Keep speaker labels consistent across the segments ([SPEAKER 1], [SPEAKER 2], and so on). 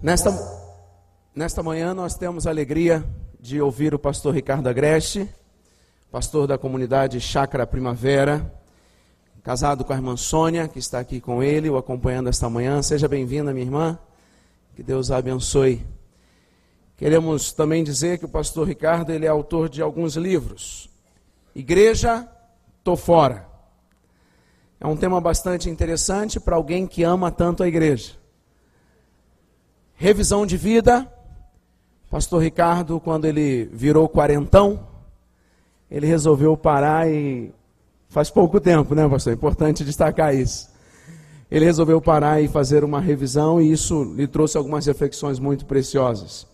[SPEAKER 1] Nesta, nesta manhã nós temos a alegria de ouvir o pastor Ricardo Agreste, pastor da comunidade Chácara Primavera, casado com a irmã Sônia, que está aqui com ele, o acompanhando esta manhã. Seja bem-vinda, minha irmã. Que Deus a abençoe. Queremos também dizer que o pastor Ricardo ele é autor de alguns livros. Igreja, tô fora. É um tema bastante interessante para alguém que ama tanto a igreja. Revisão de vida. Pastor Ricardo, quando ele virou quarentão, ele resolveu parar e. Faz pouco tempo, né, pastor? É importante destacar isso. Ele resolveu parar e fazer uma revisão e isso lhe trouxe algumas reflexões muito preciosas.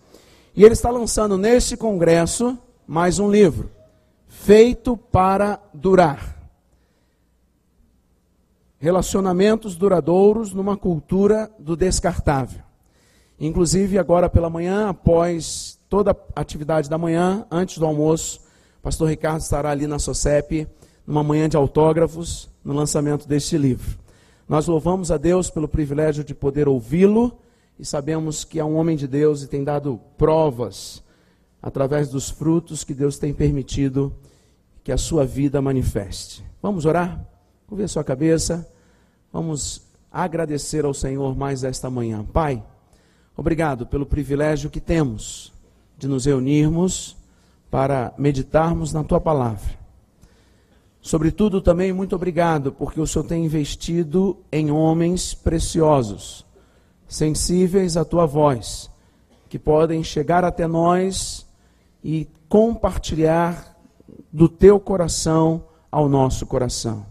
[SPEAKER 1] E ele está lançando neste congresso mais um livro, Feito para Durar. Relacionamentos duradouros numa cultura do descartável. Inclusive, agora pela manhã, após toda a atividade da manhã, antes do almoço, o pastor Ricardo estará ali na SOCEP, numa manhã de autógrafos, no lançamento deste livro. Nós louvamos a Deus pelo privilégio de poder ouvi-lo e sabemos que é um homem de Deus e tem dado provas através dos frutos que Deus tem permitido que a sua vida manifeste. Vamos orar? Curve a sua cabeça. Vamos agradecer ao Senhor mais esta manhã. Pai, Obrigado pelo privilégio que temos de nos reunirmos para meditarmos na tua palavra. Sobretudo também muito obrigado porque o Senhor tem investido em homens preciosos, sensíveis à tua voz, que podem chegar até nós e compartilhar do teu coração ao nosso coração.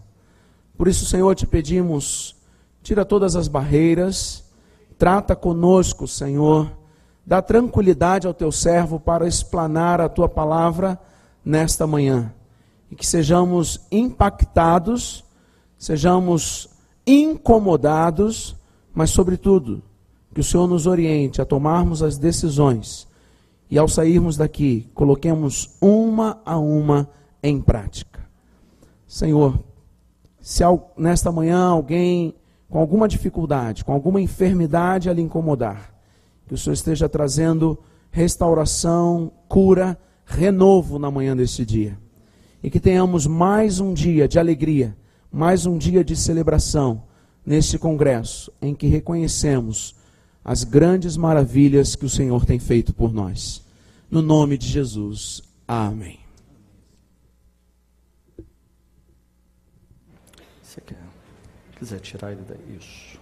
[SPEAKER 1] Por isso, Senhor, te pedimos, tira todas as barreiras, Trata conosco, Senhor. Dá tranquilidade ao teu servo para explanar a tua palavra nesta manhã. E que sejamos impactados, sejamos incomodados, mas, sobretudo, que o Senhor nos oriente a tomarmos as decisões e, ao sairmos daqui, coloquemos uma a uma em prática. Senhor, se nesta manhã alguém com alguma dificuldade, com alguma enfermidade a lhe incomodar, que o Senhor esteja trazendo restauração, cura, renovo na manhã deste dia. E que tenhamos mais um dia de alegria, mais um dia de celebração neste congresso, em que reconhecemos as grandes maravilhas que o Senhor tem feito por nós. No nome de Jesus. Amém.
[SPEAKER 2] Quiser tirar ele daí, isso.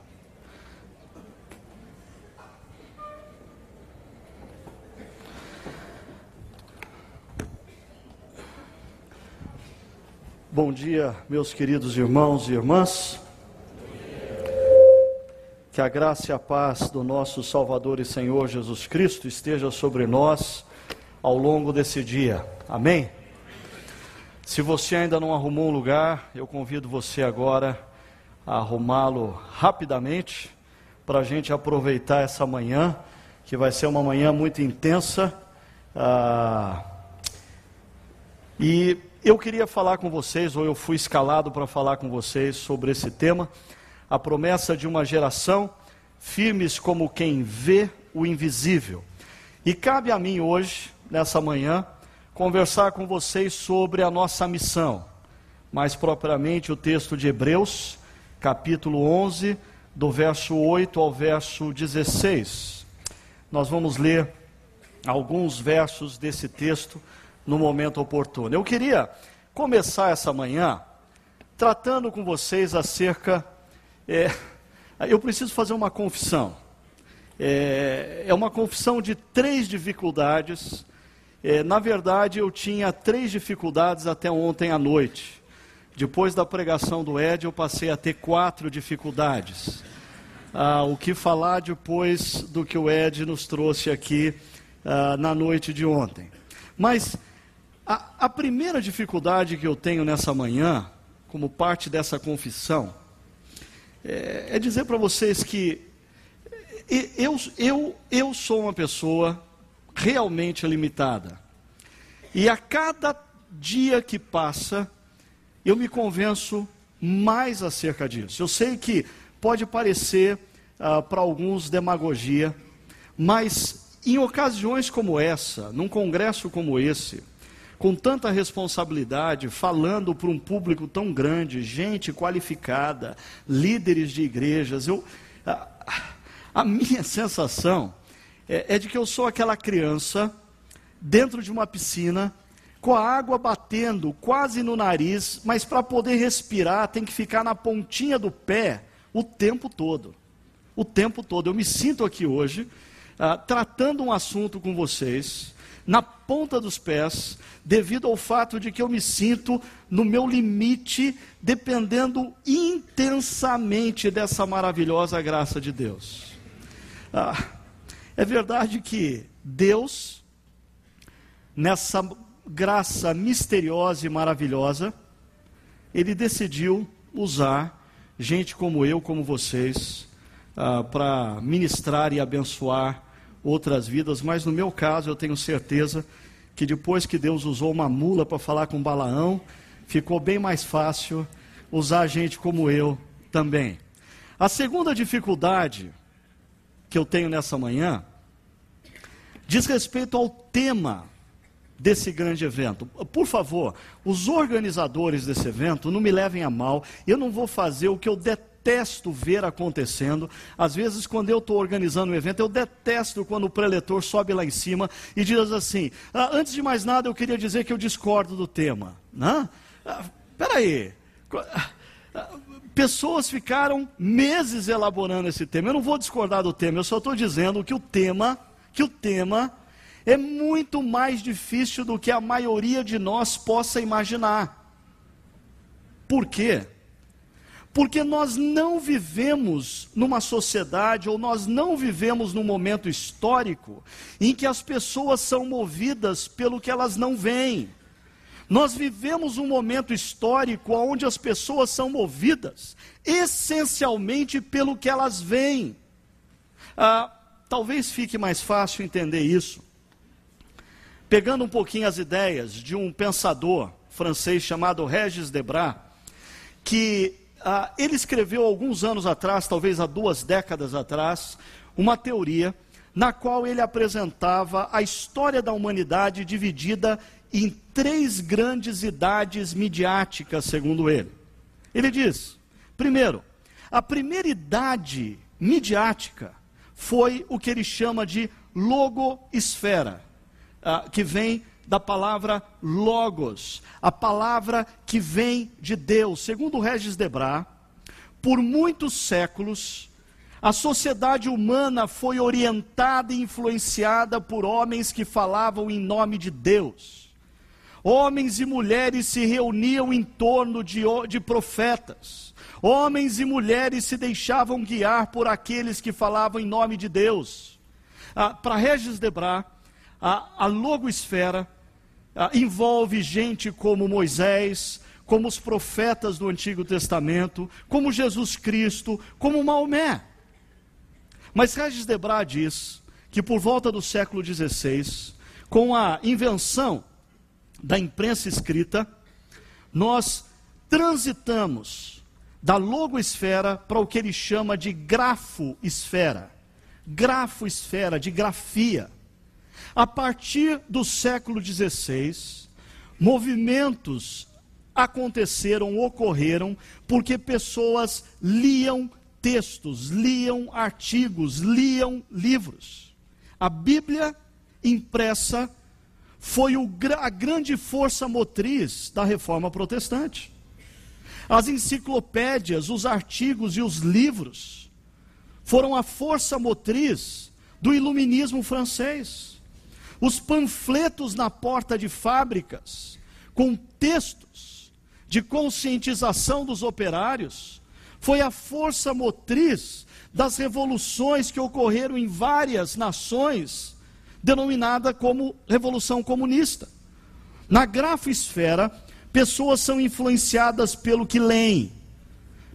[SPEAKER 2] Bom dia, meus queridos irmãos e irmãs. Que a graça e a paz do nosso Salvador e Senhor Jesus Cristo esteja sobre nós ao longo desse dia. Amém? Se você ainda não arrumou um lugar, eu convido você agora arrumá-lo rapidamente para a gente aproveitar essa manhã, que vai ser uma manhã muito intensa. Ah, e eu queria falar com vocês, ou eu fui escalado para falar com vocês sobre esse tema, a promessa de uma geração firmes como quem vê o invisível. E cabe a mim hoje, nessa manhã, conversar com vocês sobre a nossa missão, mais propriamente o texto de Hebreus, capítulo 11, do verso 8 ao verso 16. Nós vamos ler alguns versos desse texto no momento oportuno. Eu queria começar essa manhã tratando com vocês acerca. É, eu preciso fazer uma confissão. É, é uma confissão de três dificuldades. É, na verdade, eu tinha três dificuldades até ontem à noite. Depois da pregação do Ed, eu passei a ter quatro dificuldades. Ah, o que falar depois do que o Ed nos trouxe aqui ah, na noite de ontem. Mas a, a primeira dificuldade que eu tenho nessa manhã, como parte dessa confissão, é, é dizer para vocês que eu, eu, eu sou uma pessoa realmente limitada. E a cada dia que passa, eu me convenço mais acerca disso. Eu sei que pode parecer uh, para alguns demagogia, mas em ocasiões como essa, num congresso como esse, com tanta responsabilidade, falando para um público tão grande, gente qualificada, líderes de igrejas, eu, a, a minha sensação é, é de que eu sou aquela criança dentro de uma piscina com a água batendo quase no nariz, mas para poder respirar tem que ficar na pontinha do pé o tempo todo. O tempo todo. Eu me sinto aqui hoje, ah, tratando um assunto com vocês, na ponta dos pés, devido ao fato de que eu me sinto no meu limite, dependendo intensamente dessa maravilhosa graça de Deus. Ah, é verdade que Deus, nessa graça misteriosa e maravilhosa, ele decidiu usar gente como eu, como vocês, ah, para ministrar e abençoar outras vidas, mas no meu caso eu tenho certeza que depois que Deus usou uma mula para falar com Balaão, ficou bem mais fácil usar gente como eu também. A segunda dificuldade que eu tenho nessa manhã diz respeito ao tema desse grande evento. Por favor, os organizadores desse evento não me levem a mal, eu não vou fazer o que eu detesto ver acontecendo. Às vezes, quando eu estou organizando um evento, eu detesto quando o preletor sobe lá em cima e diz assim: ah, antes de mais nada, eu queria dizer que eu discordo do tema. Né? Ah, peraí. Ah, pessoas ficaram meses elaborando esse tema. Eu não vou discordar do tema, eu só estou dizendo que o tema, que o tema é muito mais difícil do que a maioria de nós possa imaginar. Por quê? Porque nós não vivemos numa sociedade ou nós não vivemos num momento histórico em que as pessoas são movidas pelo que elas não veem. Nós vivemos um momento histórico onde as pessoas são movidas essencialmente pelo que elas veem. Ah, talvez fique mais fácil entender isso pegando um pouquinho as ideias de um pensador francês chamado Regis Debras, que ah, ele escreveu alguns anos atrás, talvez há duas décadas atrás, uma teoria na qual ele apresentava a história da humanidade dividida em três grandes idades midiáticas, segundo ele. Ele diz: primeiro, a primeira idade midiática foi o que ele chama de logosfera uh, que vem da palavra logos, a palavra que vem de Deus. Segundo Regis Debra, por muitos séculos, a sociedade humana foi orientada e influenciada por homens que falavam em nome de Deus. Homens e mulheres se reuniam em torno de, de profetas. Homens e mulheres se deixavam guiar por aqueles que falavam em nome de Deus. Ah, Para Regis Debra, a, a logosfera a, envolve gente como Moisés, como os profetas do Antigo Testamento, como Jesus Cristo, como Maomé. Mas Regis Debra diz que por volta do século XVI, com a invenção da imprensa escrita, nós transitamos da logosfera para o que ele chama de grafosfera. Grafosfera, de grafia. A partir do século XVI, movimentos aconteceram, ocorreram, porque pessoas liam textos, liam artigos, liam livros. A Bíblia impressa foi o, a grande força motriz da reforma protestante. As enciclopédias, os artigos e os livros foram a força motriz do iluminismo francês os panfletos na porta de fábricas, com textos de conscientização dos operários, foi a força motriz das revoluções que ocorreram em várias nações, denominada como Revolução Comunista. Na grafosfera, pessoas são influenciadas pelo que leem,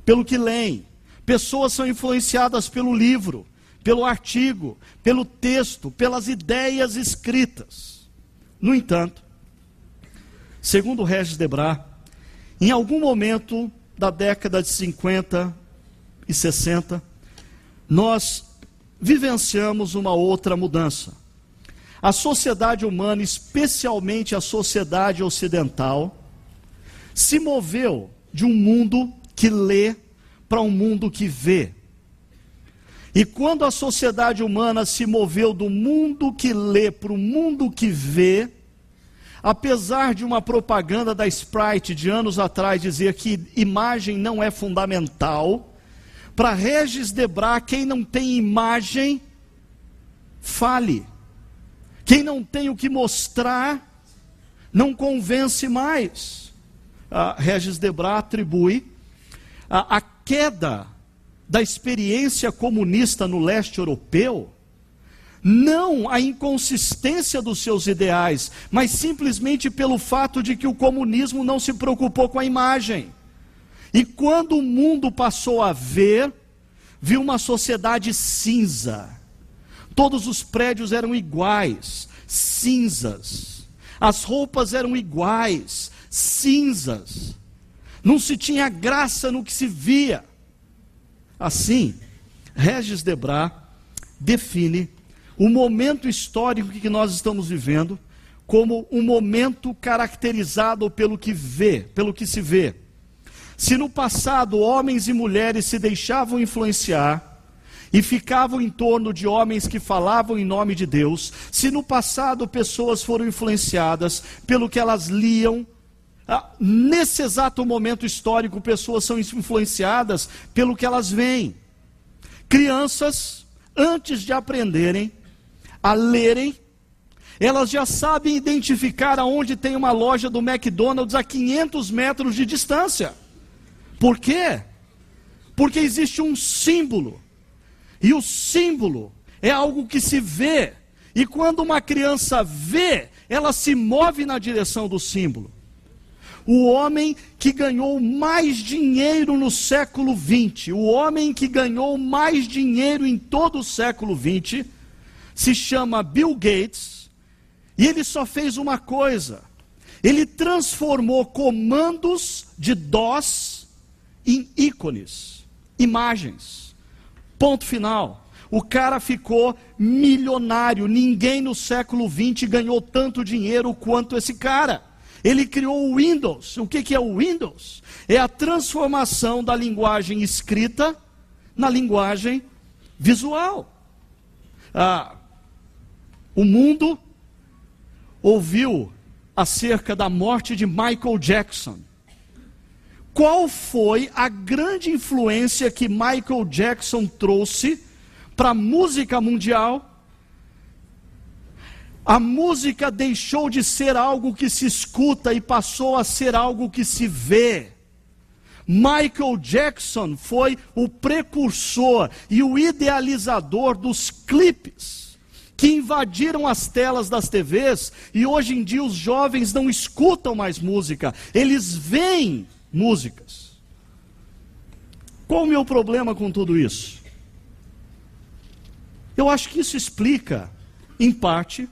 [SPEAKER 2] pelo que leem. Pessoas são influenciadas pelo livro, pelo artigo, pelo texto, pelas ideias escritas. No entanto, segundo Regis Debray, em algum momento da década de 50 e 60, nós vivenciamos uma outra mudança. A sociedade humana, especialmente a sociedade ocidental, se moveu de um mundo que lê para um mundo que vê. E quando a sociedade humana se moveu do mundo que lê para o mundo que vê, apesar de uma propaganda da Sprite de anos atrás dizer que imagem não é fundamental, para Regis Debra, quem não tem imagem, fale. Quem não tem o que mostrar, não convence mais. Ah, Regis Debra atribui a, a queda da experiência comunista no leste europeu não a inconsistência dos seus ideais, mas simplesmente pelo fato de que o comunismo não se preocupou com a imagem. E quando o mundo passou a ver, viu uma sociedade cinza. Todos os prédios eram iguais, cinzas. As roupas eram iguais, cinzas. Não se tinha graça no que se via. Assim, Regis Debra define o momento histórico que nós estamos vivendo como um momento caracterizado pelo que vê, pelo que se vê. Se no passado homens e mulheres se deixavam influenciar e ficavam em torno de homens que falavam em nome de Deus, se no passado pessoas foram influenciadas pelo que elas liam, nesse exato momento histórico pessoas são influenciadas pelo que elas veem. Crianças, antes de aprenderem a lerem, elas já sabem identificar aonde tem uma loja do McDonald's a 500 metros de distância. Por quê? Porque existe um símbolo. E o símbolo é algo que se vê. E quando uma criança vê, ela se move na direção do símbolo. O homem que ganhou mais dinheiro no século XX, o homem que ganhou mais dinheiro em todo o século XX, se chama Bill Gates, e ele só fez uma coisa: ele transformou comandos de DOS em ícones, imagens. Ponto final. O cara ficou milionário. Ninguém no século XX ganhou tanto dinheiro quanto esse cara. Ele criou o Windows. O que, que é o Windows? É a transformação da linguagem escrita na linguagem visual. Ah, o mundo ouviu acerca da morte de Michael Jackson qual foi a grande influência que Michael Jackson trouxe para a música mundial? A música deixou de ser algo que se escuta e passou a ser algo que se vê. Michael Jackson foi o precursor e o idealizador dos clipes que invadiram as telas das TVs e hoje em dia os jovens não escutam mais música, eles veem músicas. Qual o meu problema com tudo isso? Eu acho que isso explica, em parte,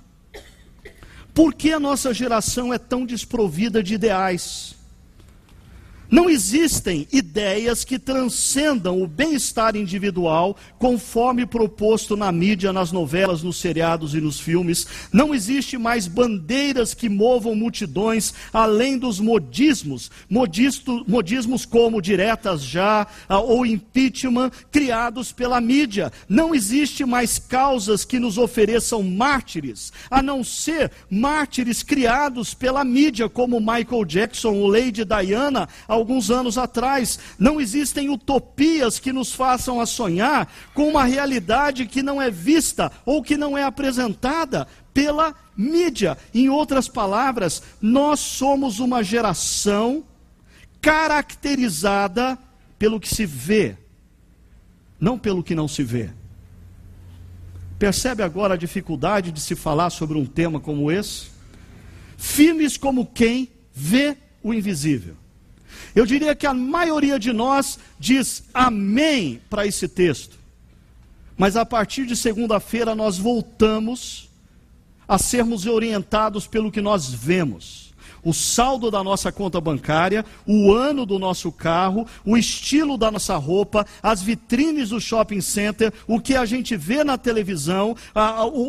[SPEAKER 2] por que a nossa geração é tão desprovida de ideais. Não existem ideias que transcendam o bem-estar individual, conforme proposto na mídia, nas novelas, nos seriados e nos filmes. Não existe mais bandeiras que movam multidões, além dos modismos, modisto, modismos como diretas já ah, ou impeachment, criados pela mídia. Não existe mais causas que nos ofereçam mártires, a não ser mártires criados pela mídia, como Michael Jackson ou Lady Diana alguns anos atrás. Não existem utopias que nos façam a sonhar com uma realidade que não é vista ou que não é apresentada pela mídia. Em outras palavras, nós somos uma geração caracterizada pelo que se vê, não pelo que não se vê. Percebe agora a dificuldade de se falar sobre um tema como esse? Firmes como quem vê o invisível. Eu diria que a maioria de nós diz amém para esse texto. Mas a partir de segunda-feira nós voltamos a sermos orientados pelo que nós vemos o saldo da nossa conta bancária, o ano do nosso carro, o estilo da nossa roupa, as vitrines do shopping center, o que a gente vê na televisão,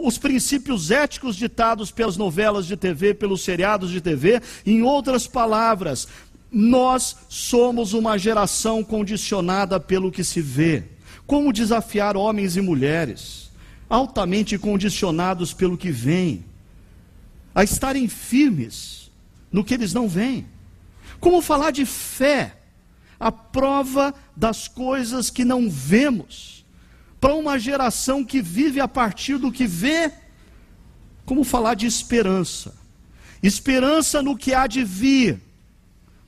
[SPEAKER 2] os princípios éticos ditados pelas novelas de TV, pelos seriados de TV. Em outras palavras, nós somos uma geração condicionada pelo que se vê. Como desafiar homens e mulheres, altamente condicionados pelo que vem, a estarem firmes no que eles não veem. Como falar de fé, a prova das coisas que não vemos, para uma geração que vive a partir do que vê. Como falar de esperança, esperança no que há de vir,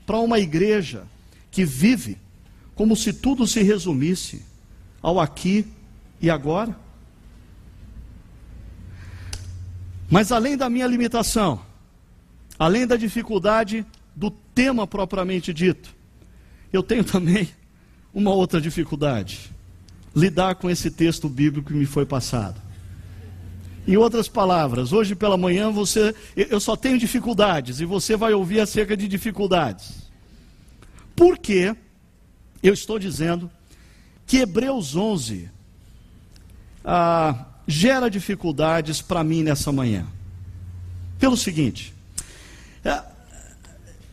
[SPEAKER 2] para uma igreja que vive como se tudo se resumisse ao aqui e agora. Mas além da minha limitação, além da dificuldade do tema propriamente dito, eu tenho também uma outra dificuldade: lidar com esse texto bíblico que me foi passado. Em outras palavras, hoje pela manhã você, eu só tenho dificuldades e você vai ouvir acerca de dificuldades. Por que eu estou dizendo que Hebreus 11 ah, gera dificuldades para mim nessa manhã? Pelo seguinte, é,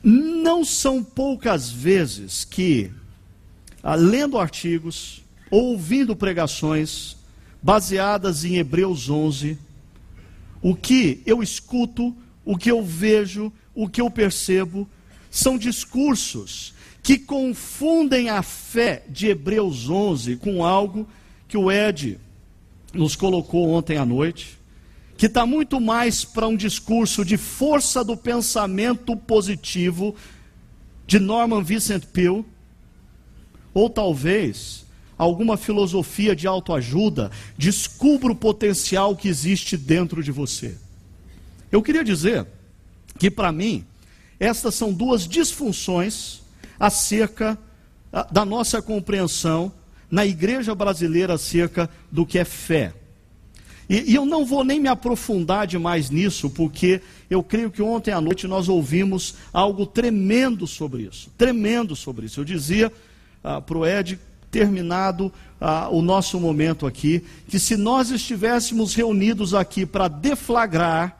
[SPEAKER 2] não são poucas vezes que, ah, lendo artigos, ouvindo pregações baseadas em Hebreus 11, o que eu escuto, o que eu vejo, o que eu percebo, são discursos que confundem a fé de Hebreus 11 com algo que o Ed nos colocou ontem à noite que está muito mais para um discurso de força do pensamento positivo de Norman Vincent Peale, ou talvez alguma filosofia de autoajuda, descubra o potencial que existe dentro de você. Eu queria dizer que, para mim, estas são duas disfunções acerca ah, da nossa compreensão na igreja brasileira acerca do que é fé. E, e, eu não vou nem me aprofundar demais nisso, porque eu creio que ontem à noite nós ouvimos algo tremendo sobre isso. Tremendo sobre isso. Eu dizia ah, para o Ed, terminado ah, o nosso momento aqui, que se nós estivéssemos reunidos aqui para deflagrar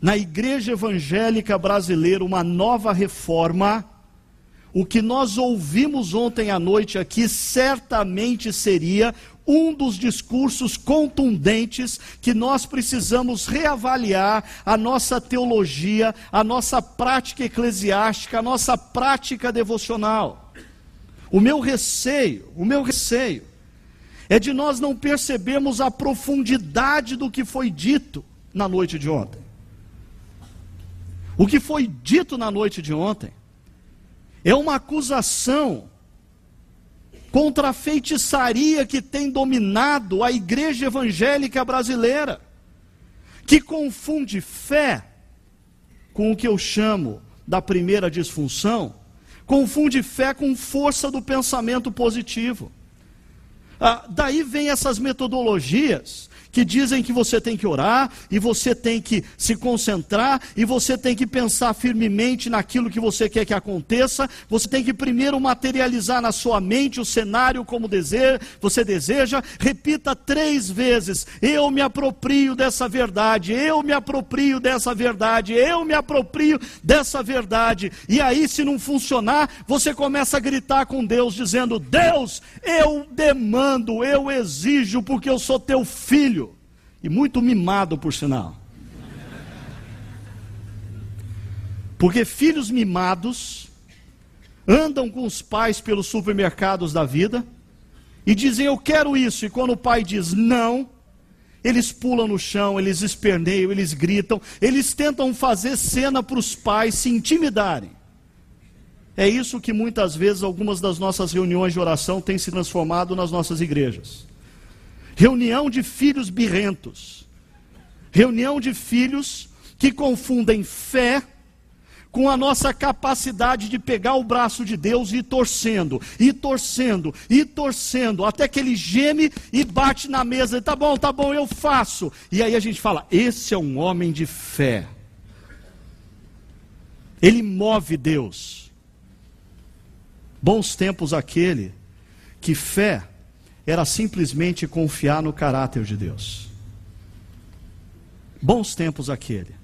[SPEAKER 2] na igreja evangélica brasileira uma nova reforma, o que nós ouvimos ontem à noite aqui certamente seria um dos discursos contundentes que nós precisamos reavaliar a nossa teologia, a nossa prática eclesiástica, a nossa prática devocional. O meu receio, o meu receio, é de nós não percebermos a profundidade do que foi dito na noite de ontem. O que foi dito na noite de ontem é uma acusação contra a feitiçaria que tem dominado a igreja evangélica brasileira, que confunde fé com o que eu chamo da primeira disfunção, confunde fé com força do pensamento positivo. Ah, daí vem essas metodologias que dizem que você tem que orar, e você tem que se concentrar, e você tem que pensar firmemente naquilo que você quer que aconteça, você tem que primeiro materializar na sua mente o cenário como deseja, você deseja, repita três vezes: Eu me aproprio dessa verdade, eu me aproprio dessa verdade, eu me aproprio dessa verdade. E aí, se não funcionar, você começa a gritar com Deus, dizendo: Deus, eu demando, eu exijo, porque eu sou teu filho. E muito mimado, por sinal. Porque filhos mimados andam com os pais pelos supermercados da vida e dizem eu quero isso, e quando o pai diz não, eles pulam no chão, eles esperneiam, eles gritam, eles tentam fazer cena para os pais se intimidarem. É isso que muitas vezes algumas das nossas reuniões de oração têm se transformado nas nossas igrejas. Reunião de filhos birrentos. Reunião de filhos que confundem fé com a nossa capacidade de pegar o braço de Deus e ir torcendo, e torcendo, e torcendo, até que ele geme e bate na mesa, tá bom, tá bom, eu faço. E aí a gente fala: esse é um homem de fé. Ele move Deus. Bons tempos aquele que fé era simplesmente confiar no caráter de Deus. Bons tempos aquele.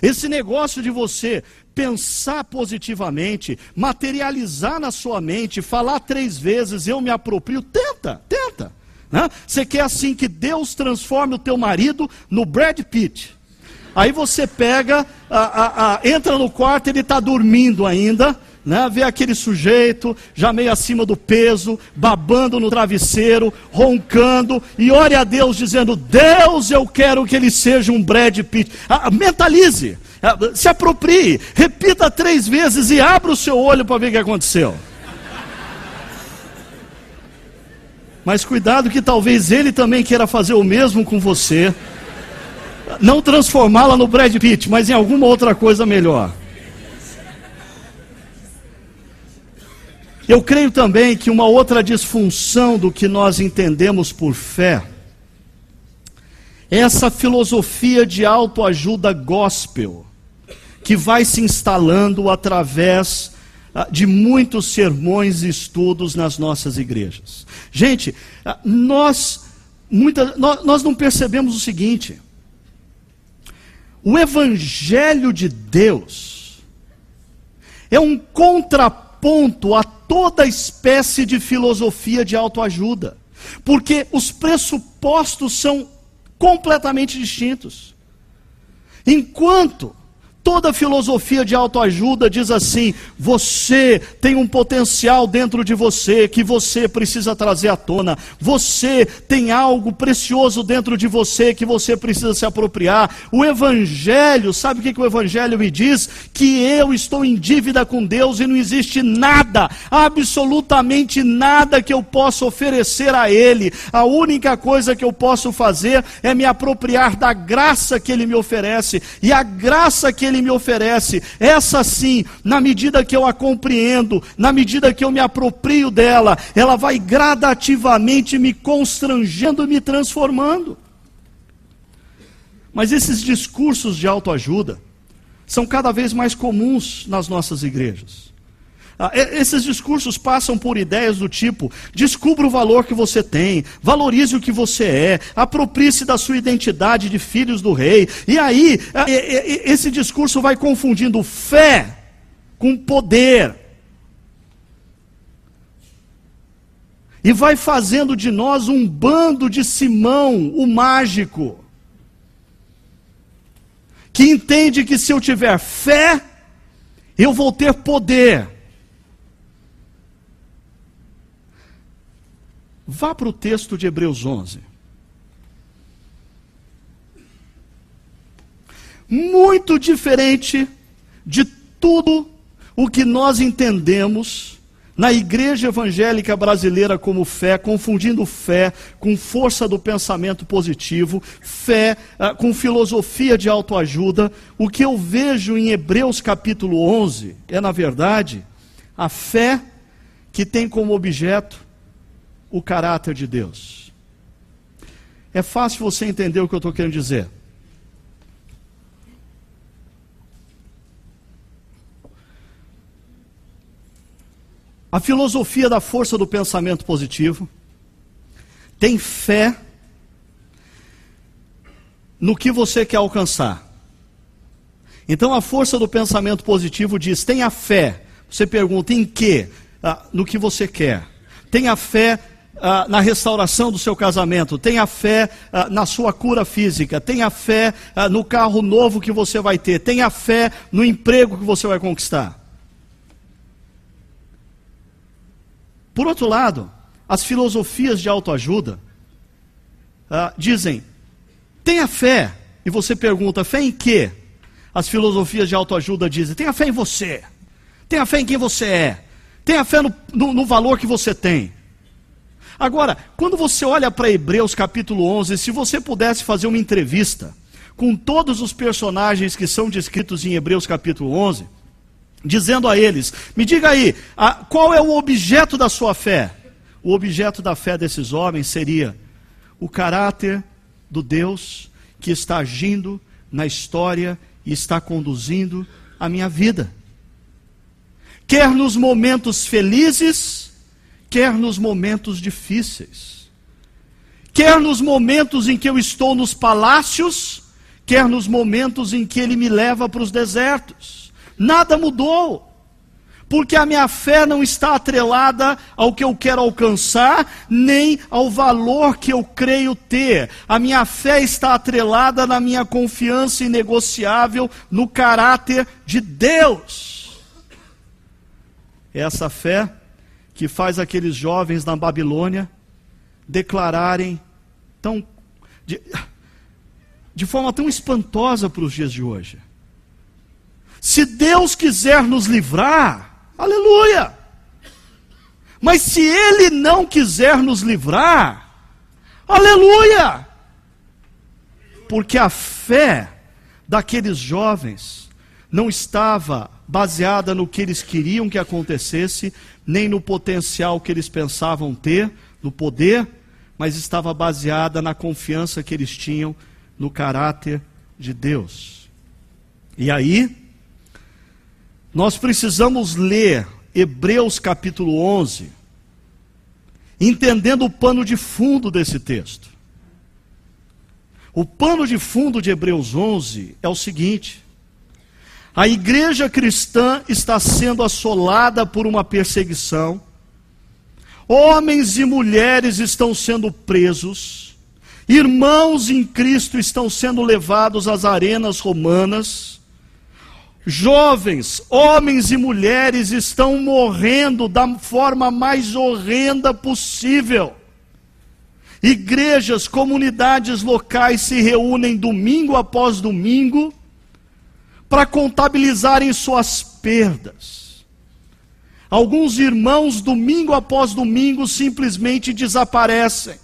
[SPEAKER 2] Esse negócio de você pensar positivamente, materializar na sua mente, falar três vezes, eu me aproprio, tenta, tenta. Né? Você quer assim que Deus transforme o teu marido no Brad Pitt. Aí você pega, a, a, a, entra no quarto, ele está dormindo ainda, né? Vê aquele sujeito já meio acima do peso, babando no travesseiro, roncando, e ore a Deus dizendo: Deus, eu quero que ele seja um Brad Pitt. Ah, mentalize, ah, se aproprie, repita três vezes e abra o seu olho para ver o que aconteceu. Mas cuidado que talvez ele também queira fazer o mesmo com você. Não transformá-la no Brad Pitt, mas em alguma outra coisa melhor. Eu creio também que uma outra disfunção do que nós entendemos por fé é essa filosofia de autoajuda gospel que vai se instalando através ah, de muitos sermões e estudos nas nossas igrejas. Gente, ah, nós, muita, nós, nós não percebemos o seguinte: o Evangelho de Deus é um contraponto a toda espécie de filosofia de autoajuda, porque os pressupostos são completamente distintos. Enquanto Toda filosofia de autoajuda diz assim: você tem um potencial dentro de você que você precisa trazer à tona. Você tem algo precioso dentro de você que você precisa se apropriar. O Evangelho, sabe o que, que o Evangelho me diz? Que eu estou em dívida com Deus e não existe nada, absolutamente nada que eu possa oferecer a Ele. A única coisa que eu posso fazer é me apropriar da graça que Ele me oferece. E a graça que ele me oferece, essa sim, na medida que eu a compreendo, na medida que eu me aproprio dela, ela vai gradativamente me constrangendo e me transformando. Mas esses discursos de autoajuda são cada vez mais comuns nas nossas igrejas. Ah, esses discursos passam por ideias do tipo: descubra o valor que você tem, valorize o que você é, aproprie-se da sua identidade de filhos do rei. E aí, ah, esse discurso vai confundindo fé com poder. E vai fazendo de nós um bando de Simão, o mágico, que entende que se eu tiver fé, eu vou ter poder. Vá para o texto de Hebreus 11. Muito diferente de tudo o que nós entendemos na igreja evangélica brasileira como fé, confundindo fé com força do pensamento positivo, fé uh, com filosofia de autoajuda, o que eu vejo em Hebreus capítulo 11 é, na verdade, a fé que tem como objeto o caráter de Deus. É fácil você entender o que eu estou querendo dizer. A filosofia da força do pensamento positivo tem fé no que você quer alcançar. Então a força do pensamento positivo diz: tenha fé. Você pergunta em quê? Ah, no que você quer. Tenha fé ah, na restauração do seu casamento, tenha fé ah, na sua cura física, tenha fé ah, no carro novo que você vai ter, tenha fé no emprego que você vai conquistar. Por outro lado, as filosofias de autoajuda ah, dizem: tenha fé, e você pergunta: fé em quê? As filosofias de autoajuda dizem: tenha fé em você, tenha fé em quem você é, tenha fé no, no, no valor que você tem. Agora, quando você olha para Hebreus capítulo 11, se você pudesse fazer uma entrevista com todos os personagens que são descritos em Hebreus capítulo 11, dizendo a eles: Me diga aí, a, qual é o objeto da sua fé? O objeto da fé desses homens seria o caráter do Deus que está agindo na história e está conduzindo a minha vida. Quer nos momentos felizes, quer nos momentos difíceis. Quer nos momentos em que eu estou nos palácios, quer nos momentos em que ele me leva para os desertos. Nada mudou porque a minha fé não está atrelada ao que eu quero alcançar, nem ao valor que eu creio ter. A minha fé está atrelada na minha confiança inegociável no caráter de Deus. Essa fé que faz aqueles jovens na Babilônia declararem tão de, de forma tão espantosa para os dias de hoje. Se Deus quiser nos livrar, Aleluia! Mas se Ele não quiser nos livrar, aleluia! Porque a fé daqueles jovens não estava baseada no que eles queriam que acontecesse, nem no potencial que eles pensavam ter, no poder, mas estava baseada na confiança que eles tinham no caráter de Deus. E aí, nós precisamos ler Hebreus capítulo 11, entendendo o pano de fundo desse texto. O pano de fundo de Hebreus 11 é o seguinte: a igreja cristã está sendo assolada por uma perseguição, homens e mulheres estão sendo presos, irmãos em Cristo estão sendo levados às arenas romanas, Jovens, homens e mulheres estão morrendo da forma mais horrenda possível. Igrejas, comunidades locais se reúnem domingo após domingo para contabilizarem suas perdas. Alguns irmãos, domingo após domingo, simplesmente desaparecem.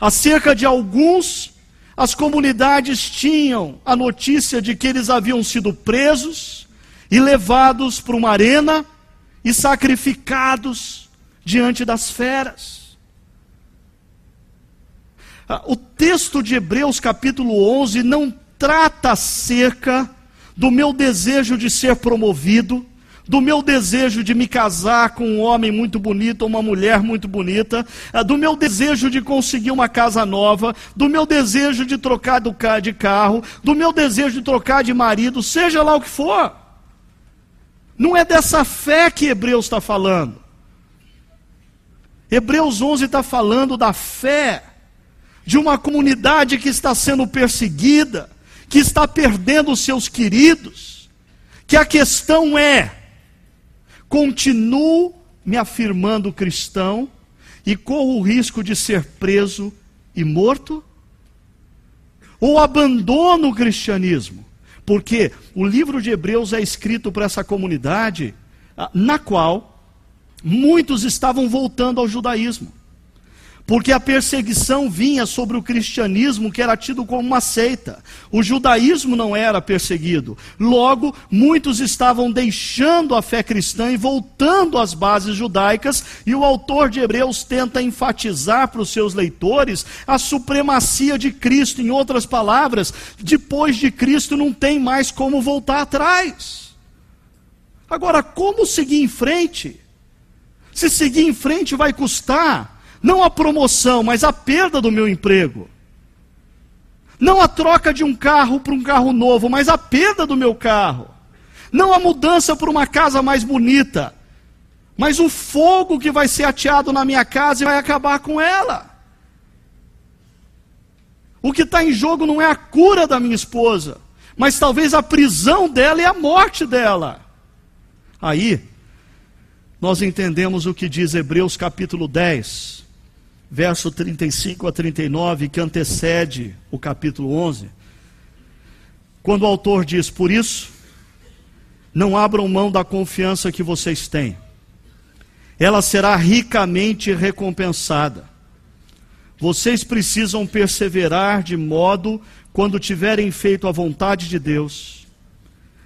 [SPEAKER 2] Acerca de alguns, as comunidades tinham a notícia de que eles haviam sido presos e levados para uma arena e sacrificados diante das feras. Ah, o texto de Hebreus, capítulo 11, não trata acerca do meu desejo de ser promovido, do meu desejo de me casar com um homem muito bonito ou uma mulher muito bonita, ah, do meu desejo de conseguir uma casa nova, do meu desejo de trocar de carro, do meu desejo de trocar de marido, seja lá o que for. Não é dessa fé que Hebreus está falando. Hebreus 11 está falando da fé de uma comunidade que está sendo perseguida, que está perdendo os seus queridos, que a questão é, continuo me afirmando cristão e corro o risco de ser preso e morto? Ou abandono o cristianismo? Porque o livro de Hebreus é escrito para essa comunidade ah, na qual muitos estavam voltando ao judaísmo porque a perseguição vinha sobre o cristianismo, que era tido como uma seita. O judaísmo não era perseguido. Logo, muitos estavam deixando a fé cristã e voltando às bases judaicas, e o autor de Hebreus tenta enfatizar para os seus leitores a supremacia de Cristo. Em outras palavras, depois de Cristo não tem mais como voltar atrás. Agora, como seguir em frente? Se seguir em frente vai custar não a promoção, mas a perda do meu emprego. Não a troca de um carro para um carro novo, mas a perda do meu carro. Não a mudança para uma casa mais bonita, mas o fogo que vai ser ateado na minha casa e vai acabar com ela. O que está em jogo não é a cura da minha esposa, mas talvez a prisão dela e a morte dela. Aí, nós entendemos o que diz Hebreus capítulo 10, verso 35 a 39, que antecede o capítulo 11, quando o autor diz: Por isso, não abram mão da confiança que vocês têm, ela será ricamente recompensada. Vocês precisam perseverar de modo, quando tiverem feito a vontade de Deus,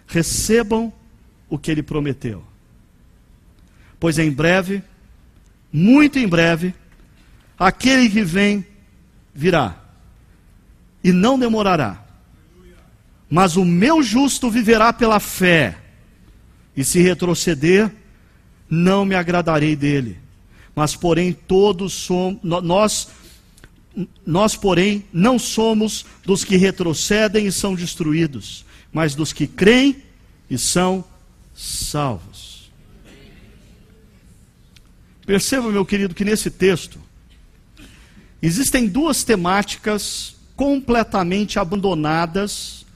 [SPEAKER 2] recebam o que ele prometeu. Pois em breve, muito em breve, aquele que vem virá, e não demorará. Mas o meu justo viverá pela fé, e se retroceder, não me agradarei dele. Mas, porém, todos somos, nós, nós, porém, não somos dos que retrocedem e são destruídos, mas dos que creem e são salvos. Perceba, meu querido, que nesse texto existem duas temáticas completamente abandonadas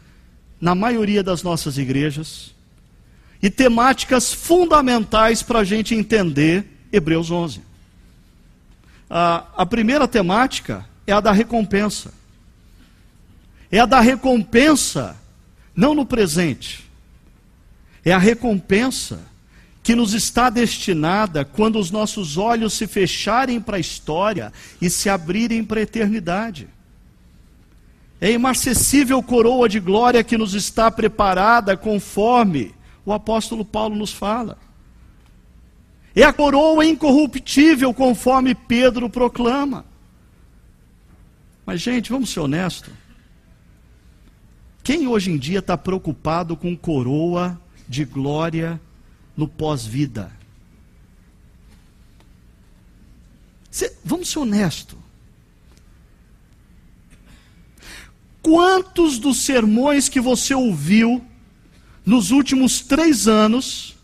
[SPEAKER 2] na maioria das nossas igrejas e temáticas fundamentais para a gente entender Hebreus 11. A, a primeira temática é a da recompensa. É a da recompensa, não no presente, é a recompensa que nos está destinada quando os nossos olhos se fecharem para a história e se abrirem para a eternidade. É a imarcessível coroa de glória que nos está preparada conforme o apóstolo Paulo nos fala. É a coroa incorruptível, conforme Pedro proclama. Mas, gente, vamos ser honestos. Quem hoje em dia está preocupado com coroa de glória no pós-vida. Vamos ser honestos. Quantos dos sermões que você ouviu nos últimos três anos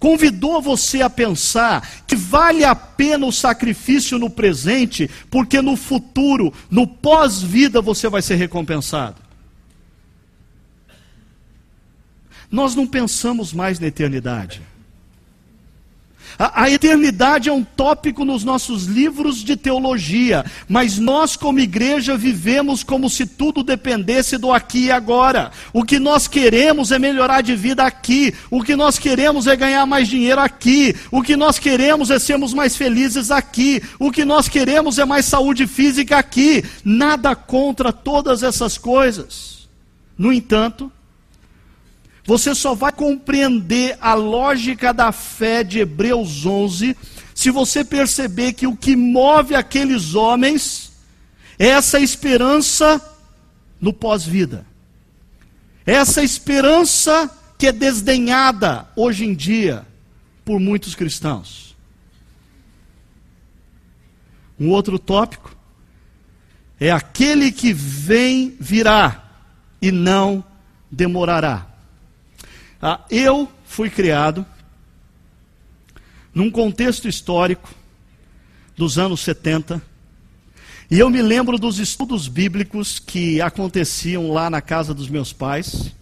[SPEAKER 2] convidou você a pensar que vale a pena o sacrifício no presente, porque no futuro, no pós-vida, você vai ser recompensado? Nós não pensamos mais na eternidade. A, a, eternidade é um tópico nos nossos livros de teologia, mas nós, como igreja, vivemos como se tudo dependesse do aqui e agora. O que nós queremos é melhorar de vida aqui, o que nós queremos é ganhar mais dinheiro aqui, o que nós queremos é sermos mais felizes aqui, o que nós queremos é mais saúde física aqui. Nada contra todas essas coisas. No entanto, você só vai compreender a lógica da fé de Hebreus 11 se você perceber que o que move aqueles homens é essa esperança no pós-vida. Essa esperança que é desdenhada hoje em dia por muitos cristãos. Um outro tópico é aquele que vem virá e não demorará. Ah, eu fui criado num contexto histórico dos anos 70, e eu me lembro dos estudos bíblicos que aconteciam lá na casa dos meus pais.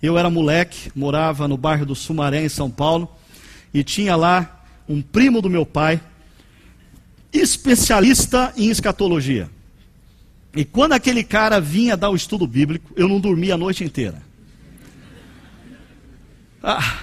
[SPEAKER 2] Eu era moleque, morava no bairro do Sumaré, em São Paulo, e tinha lá um primo do meu pai, especialista em escatologia. E quando aquele cara vinha dar o estudo bíblico, eu não dormia a noite inteira. Ah,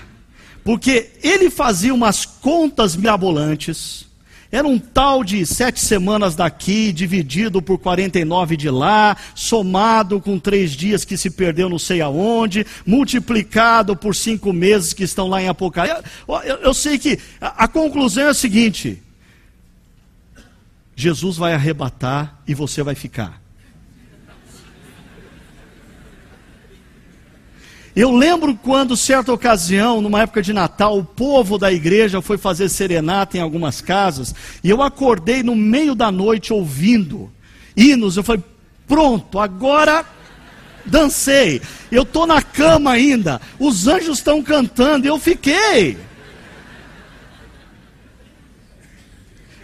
[SPEAKER 2] porque ele fazia umas contas mirabolantes. Era um tal de sete semanas daqui, dividido por 49 de lá, somado com três dias que se perdeu não sei aonde, multiplicado por cinco meses que estão lá em Apocalipse. Eu, eu, eu sei que a, a conclusão é a seguinte: Jesus vai arrebatar e você vai ficar. Eu lembro quando, certa ocasião, numa época de Natal, o povo da igreja foi fazer serenata em algumas casas, e eu acordei no meio da noite ouvindo hinos. Eu falei, pronto, agora dancei. Eu estou na cama ainda, os anjos estão cantando, e eu fiquei.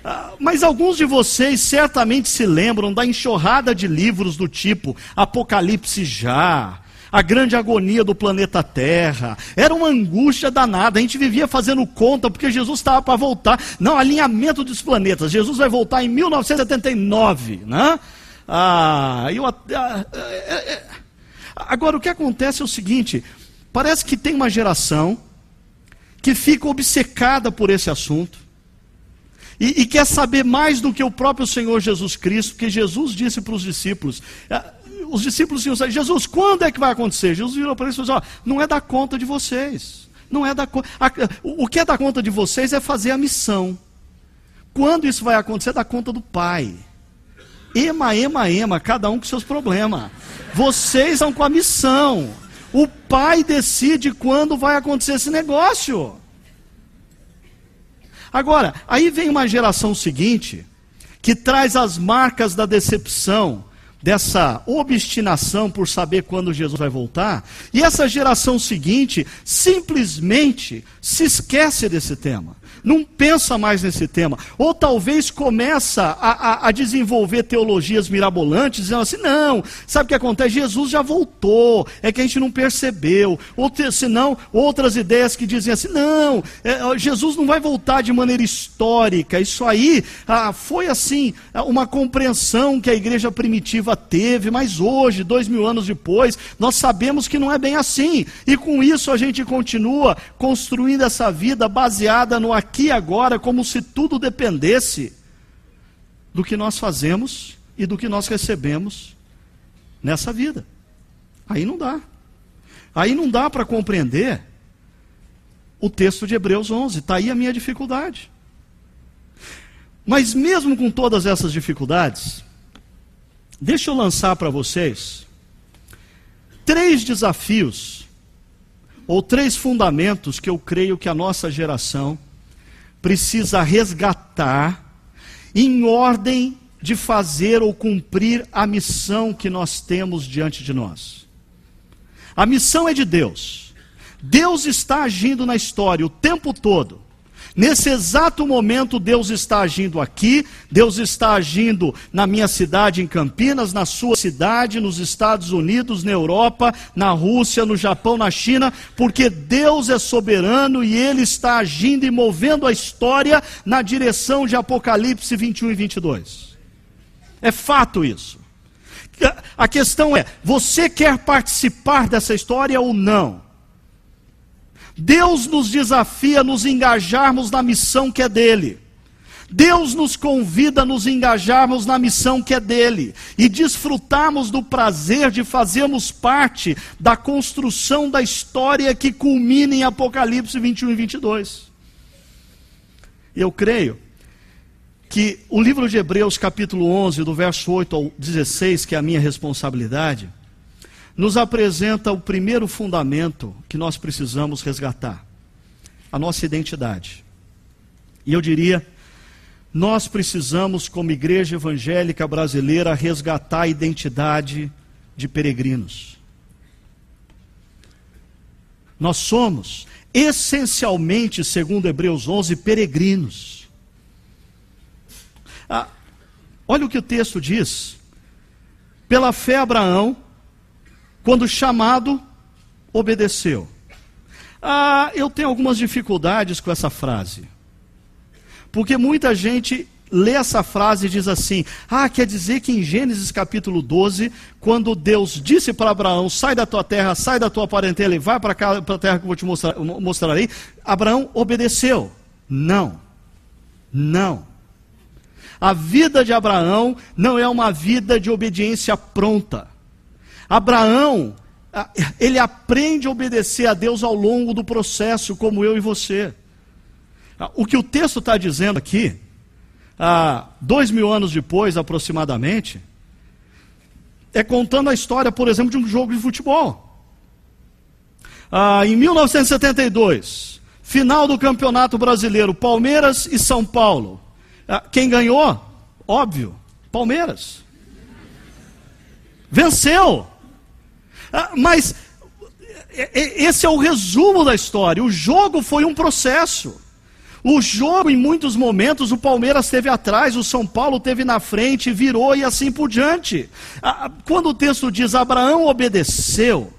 [SPEAKER 2] Ah, mas alguns de vocês certamente se lembram da enxurrada de livros do tipo Apocalipse já, a grande agonia do planeta Terra. Era uma angústia danada. A gente vivia fazendo conta porque Jesus estava para voltar. Não, alinhamento dos planetas. Jesus vai voltar em 1979, né? Ah, eu, ah, é, é. Agora o que acontece é o seguinte: parece que tem uma geração que fica obcecada por esse assunto. E, e, quer saber mais do que o próprio Senhor Jesus Cristo, porque Jesus disse para os discípulos: os discípulos tinham saído, Jesus, quando é que vai acontecer? Jesus virou para eles e falou: assim, não é da conta de vocês. Não é da O que é da conta de vocês é fazer a missão. Quando isso vai acontecer, é da conta do Pai. Ema, ema, ema, cada um com seus problemas. Vocês vão com a missão. O Pai decide quando vai acontecer esse negócio. Agora, aí vem uma geração seguinte que traz as marcas da decepção, dessa obstinação por saber quando Jesus vai voltar, e essa geração seguinte simplesmente se esquece desse tema não pensa mais nesse tema. Ou talvez começa a, a, a, desenvolver teologias mirabolantes, dizendo assim: não, sabe o que acontece? Jesus já voltou, é que a gente não percebeu. Ou senão, outras ideias que dizem assim: não, é, Jesus não vai voltar de maneira histórica. Isso aí ah, foi assim, uma compreensão que a igreja primitiva teve, mas hoje, dois mil anos depois, nós sabemos que não é bem assim. E com isso a gente continua construindo essa vida baseada no aqui agora, como se tudo dependesse do que nós fazemos e do que nós recebemos nessa vida. Aí não dá. Aí não dá para compreender o texto de Hebreus 11. Está aí a minha dificuldade. Mas mesmo com todas essas dificuldades, deixa eu lançar para vocês três desafios ou três fundamentos que eu creio que a nossa geração precisa resgatar em ordem de fazer ou cumprir a missão que nós temos diante de nós. A missão é de Deus. Deus está agindo na história o tempo todo. Nesse exato momento, Deus está agindo aqui, Deus está agindo na minha cidade, em Campinas, na sua cidade, nos Estados Unidos, na Europa, na Rússia, no Japão, na China, porque Deus é soberano e Ele está agindo e movendo a história na direção de Apocalipse 21 e 22. É fato isso. A questão é: você quer participar dessa história ou não? Deus nos desafia a nos engajarmos na missão que é dele. Deus nos convida a nos engajarmos na missão que é dele e desfrutarmos do prazer de fazermos parte da construção da história que culmina em Apocalipse 21 e 22. Eu creio que o livro de Hebreus, capítulo 11, do verso 8 ao 16, que é a minha responsabilidade, nos apresenta o primeiro fundamento que nós precisamos resgatar: a nossa identidade. E eu diria, nós precisamos, como igreja evangélica brasileira, resgatar a identidade de peregrinos. Nós somos, essencialmente, segundo Hebreus 11, peregrinos. Ah, olha o que o texto diz. Pela fé, Abraão quando chamado, obedeceu. Ah, eu tenho algumas dificuldades com essa frase. Porque muita gente lê essa frase e diz assim: Ah, quer dizer que em Gênesis capítulo 12, quando Deus disse para Abraão: Sai da tua terra, sai da tua parentela e vai para a terra que eu vou te mostrar, mostrarei. Abraão obedeceu. Não. Não. A vida de Abraão não é uma vida de obediência pronta. Abraão, ele aprende a obedecer a Deus ao longo do processo, como eu e você. O que o texto está dizendo aqui, dois mil anos depois aproximadamente, é contando a história, por exemplo, de um jogo de futebol. em 1972, final do Campeonato Brasileiro, Palmeiras e São Paulo. quem ganhou? Óbvio, Palmeiras. Venceu. Ah, mas é, é, esse é o resumo da história. O jogo foi um processo. O jogo, em muitos momentos, o Palmeiras esteve atrás, o São Paulo esteve na frente, virou e assim por diante. Ah, quando o texto diz Abraão obedeceu,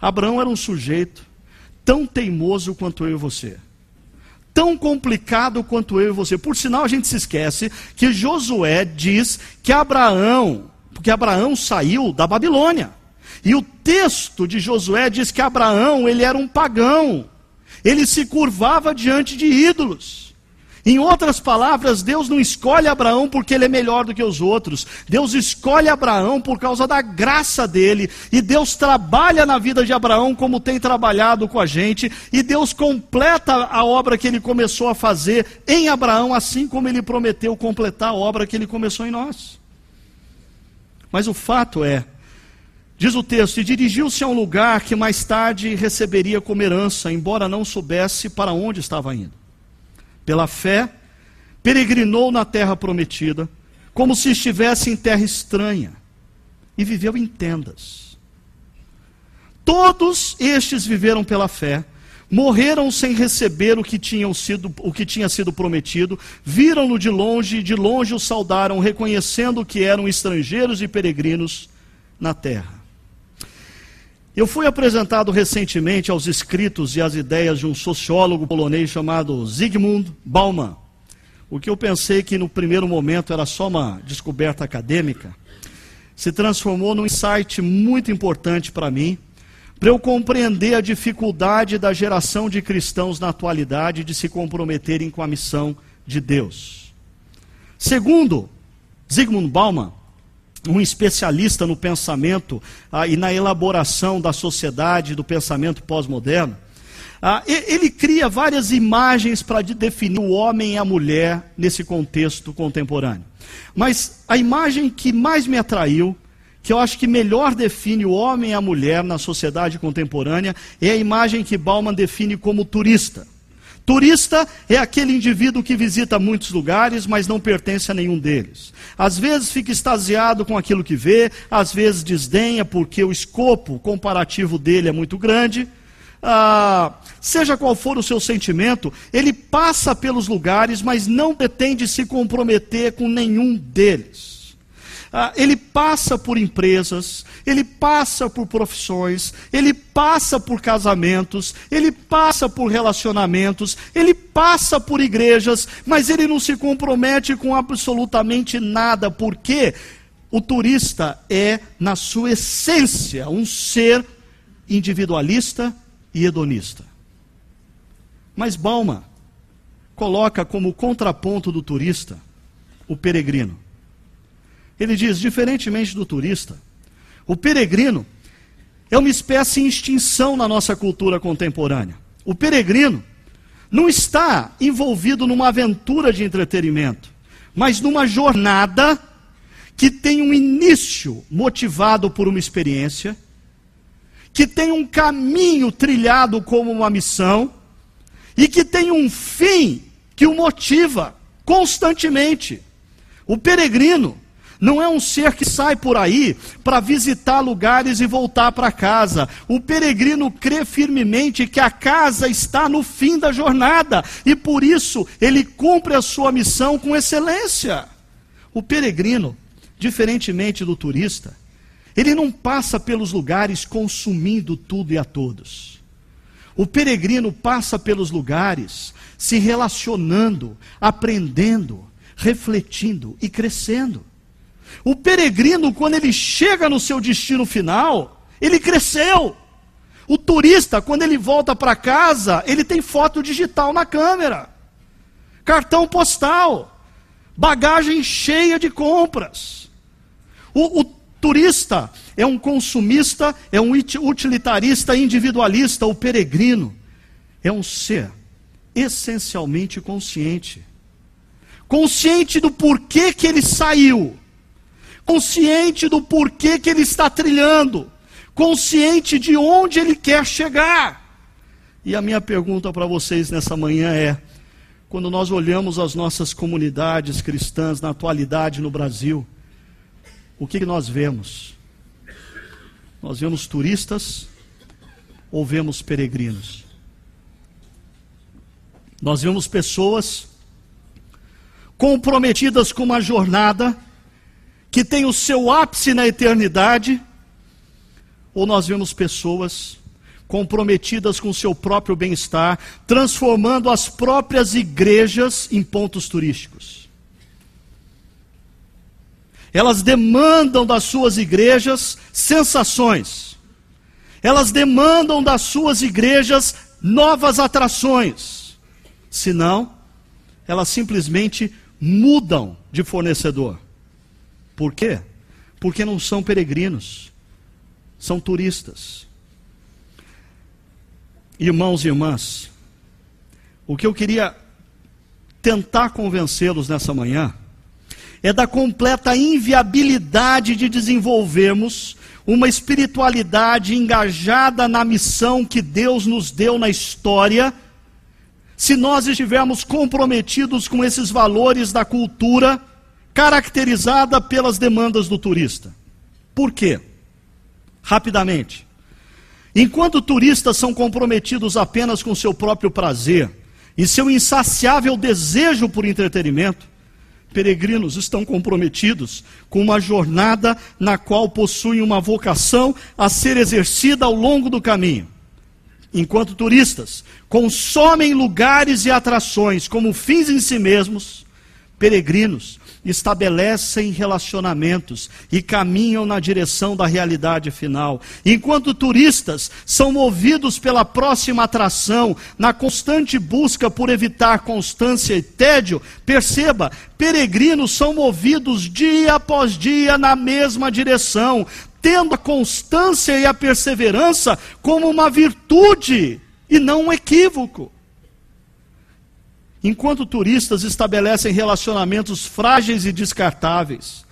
[SPEAKER 2] Abraão era um sujeito tão teimoso quanto eu e você. Tão complicado quanto eu e você. Por sinal, a gente se esquece que Josué diz que Abraão, porque Abraão saiu da Babilônia. E o texto de Josué diz que Abraão, ele era um pagão. Ele se curvava diante de ídolos. Em outras palavras, Deus não escolhe Abraão porque ele é melhor do que os outros. Deus escolhe Abraão por causa da graça dele. E Deus trabalha na vida de Abraão como tem trabalhado com a gente. E Deus completa a obra que ele começou a fazer em Abraão, assim como ele prometeu completar a obra que ele começou em nós. Mas o fato é, diz o texto, e dirigiu-se a um lugar que mais tarde receberia como herança, embora não soubesse para onde estava indo pela fé, peregrinou na terra prometida, como se estivesse em terra estranha, e viveu em tendas. Todos estes viveram pela fé, morreram sem receber o que, tinham sido, o que tinha sido prometido, viram-no de longe e de longe o saudaram, reconhecendo que eram estrangeiros e peregrinos na terra. Eu fui apresentado recentemente aos escritos e às ideias de um sociólogo polonês chamado Zygmunt Bauman. O que eu pensei que no primeiro momento era só uma descoberta acadêmica, se transformou num insight muito importante para mim, para eu compreender a dificuldade da geração de cristãos na atualidade de se comprometerem com a missão de Deus. Segundo Zygmunt Bauman, um especialista no pensamento ah, e na elaboração da sociedade, do pensamento pós-moderno, ah, ele cria várias imagens para definir o homem e a mulher nesse contexto contemporâneo. Mas a imagem que mais me atraiu, que eu acho que melhor define o homem e a mulher na sociedade contemporânea, é a imagem que Bauman define como turista. Turista é aquele indivíduo que visita muitos lugares, mas não pertence a nenhum deles. Às vezes fica extasiado com aquilo que vê, às vezes desdenha porque o escopo comparativo dele é muito grande. Ah, seja qual for o seu sentimento, ele passa pelos lugares, mas não pretende se comprometer com nenhum deles. Ah, ele passa por empresas, ele passa por profissões, ele passa por casamentos, ele passa por relacionamentos, ele passa por igrejas, mas ele não se compromete com absolutamente nada, porque o turista é, na sua essência, um ser individualista e hedonista. Mas Balma coloca como contraponto do turista o peregrino. Ele diz: diferentemente do turista, o peregrino é uma espécie em extinção na nossa cultura contemporânea. O peregrino não está envolvido numa aventura de entretenimento, mas numa jornada que tem um início motivado por uma experiência, que tem um caminho trilhado como uma missão e que tem um fim que o motiva constantemente. O peregrino não é um ser que sai por aí para visitar lugares e voltar para casa. O peregrino crê firmemente que a casa está no fim da jornada e por isso ele cumpre a sua missão com excelência. O peregrino, diferentemente do turista, ele não passa pelos lugares consumindo tudo e a todos. O peregrino passa pelos lugares se relacionando, aprendendo, refletindo e crescendo. O peregrino, quando ele chega no seu destino final, ele cresceu. O turista, quando ele volta para casa, ele tem foto digital na câmera, cartão postal, bagagem cheia de compras. O, o turista é um consumista, é um utilitarista, individualista. O peregrino é um ser essencialmente consciente consciente do porquê que ele saiu consciente do porquê que ele está trilhando, consciente de onde ele quer chegar. E a minha pergunta para vocês nessa manhã é: quando nós olhamos as nossas comunidades cristãs na atualidade no Brasil, o que nós vemos? Nós vemos turistas ou vemos peregrinos? Nós vemos pessoas comprometidas com uma jornada que tem o seu ápice na eternidade, ou nós vemos pessoas comprometidas com o seu próprio bem-estar, transformando as próprias igrejas em pontos turísticos. Elas demandam das suas igrejas sensações. Elas demandam das suas igrejas novas atrações. Senão, elas simplesmente mudam de fornecedor. Por quê? Porque não são peregrinos, são turistas. Irmãos e irmãs, o que eu queria tentar convencê-los nessa manhã é da completa inviabilidade de desenvolvermos uma espiritualidade engajada na missão que Deus nos deu na história, se nós estivermos comprometidos com esses valores da cultura caracterizada pelas demandas do turista. Por quê? Rapidamente. Enquanto turistas são comprometidos apenas com seu próprio prazer e seu insaciável desejo por entretenimento, peregrinos estão comprometidos com uma jornada na qual possuem uma vocação a ser exercida ao longo do caminho. Enquanto turistas consomem lugares e atrações como fins em si mesmos, peregrinos estabelecem relacionamentos e caminham na direção da realidade final. Enquanto turistas são movidos pela próxima atração, na constante busca por evitar constância e tédio, perceba, peregrinos são movidos dia após dia na mesma direção, tendo a constância e a perseverança como uma virtude e não um equívoco. Enquanto turistas estabelecem relacionamentos frágeis e descartáveis,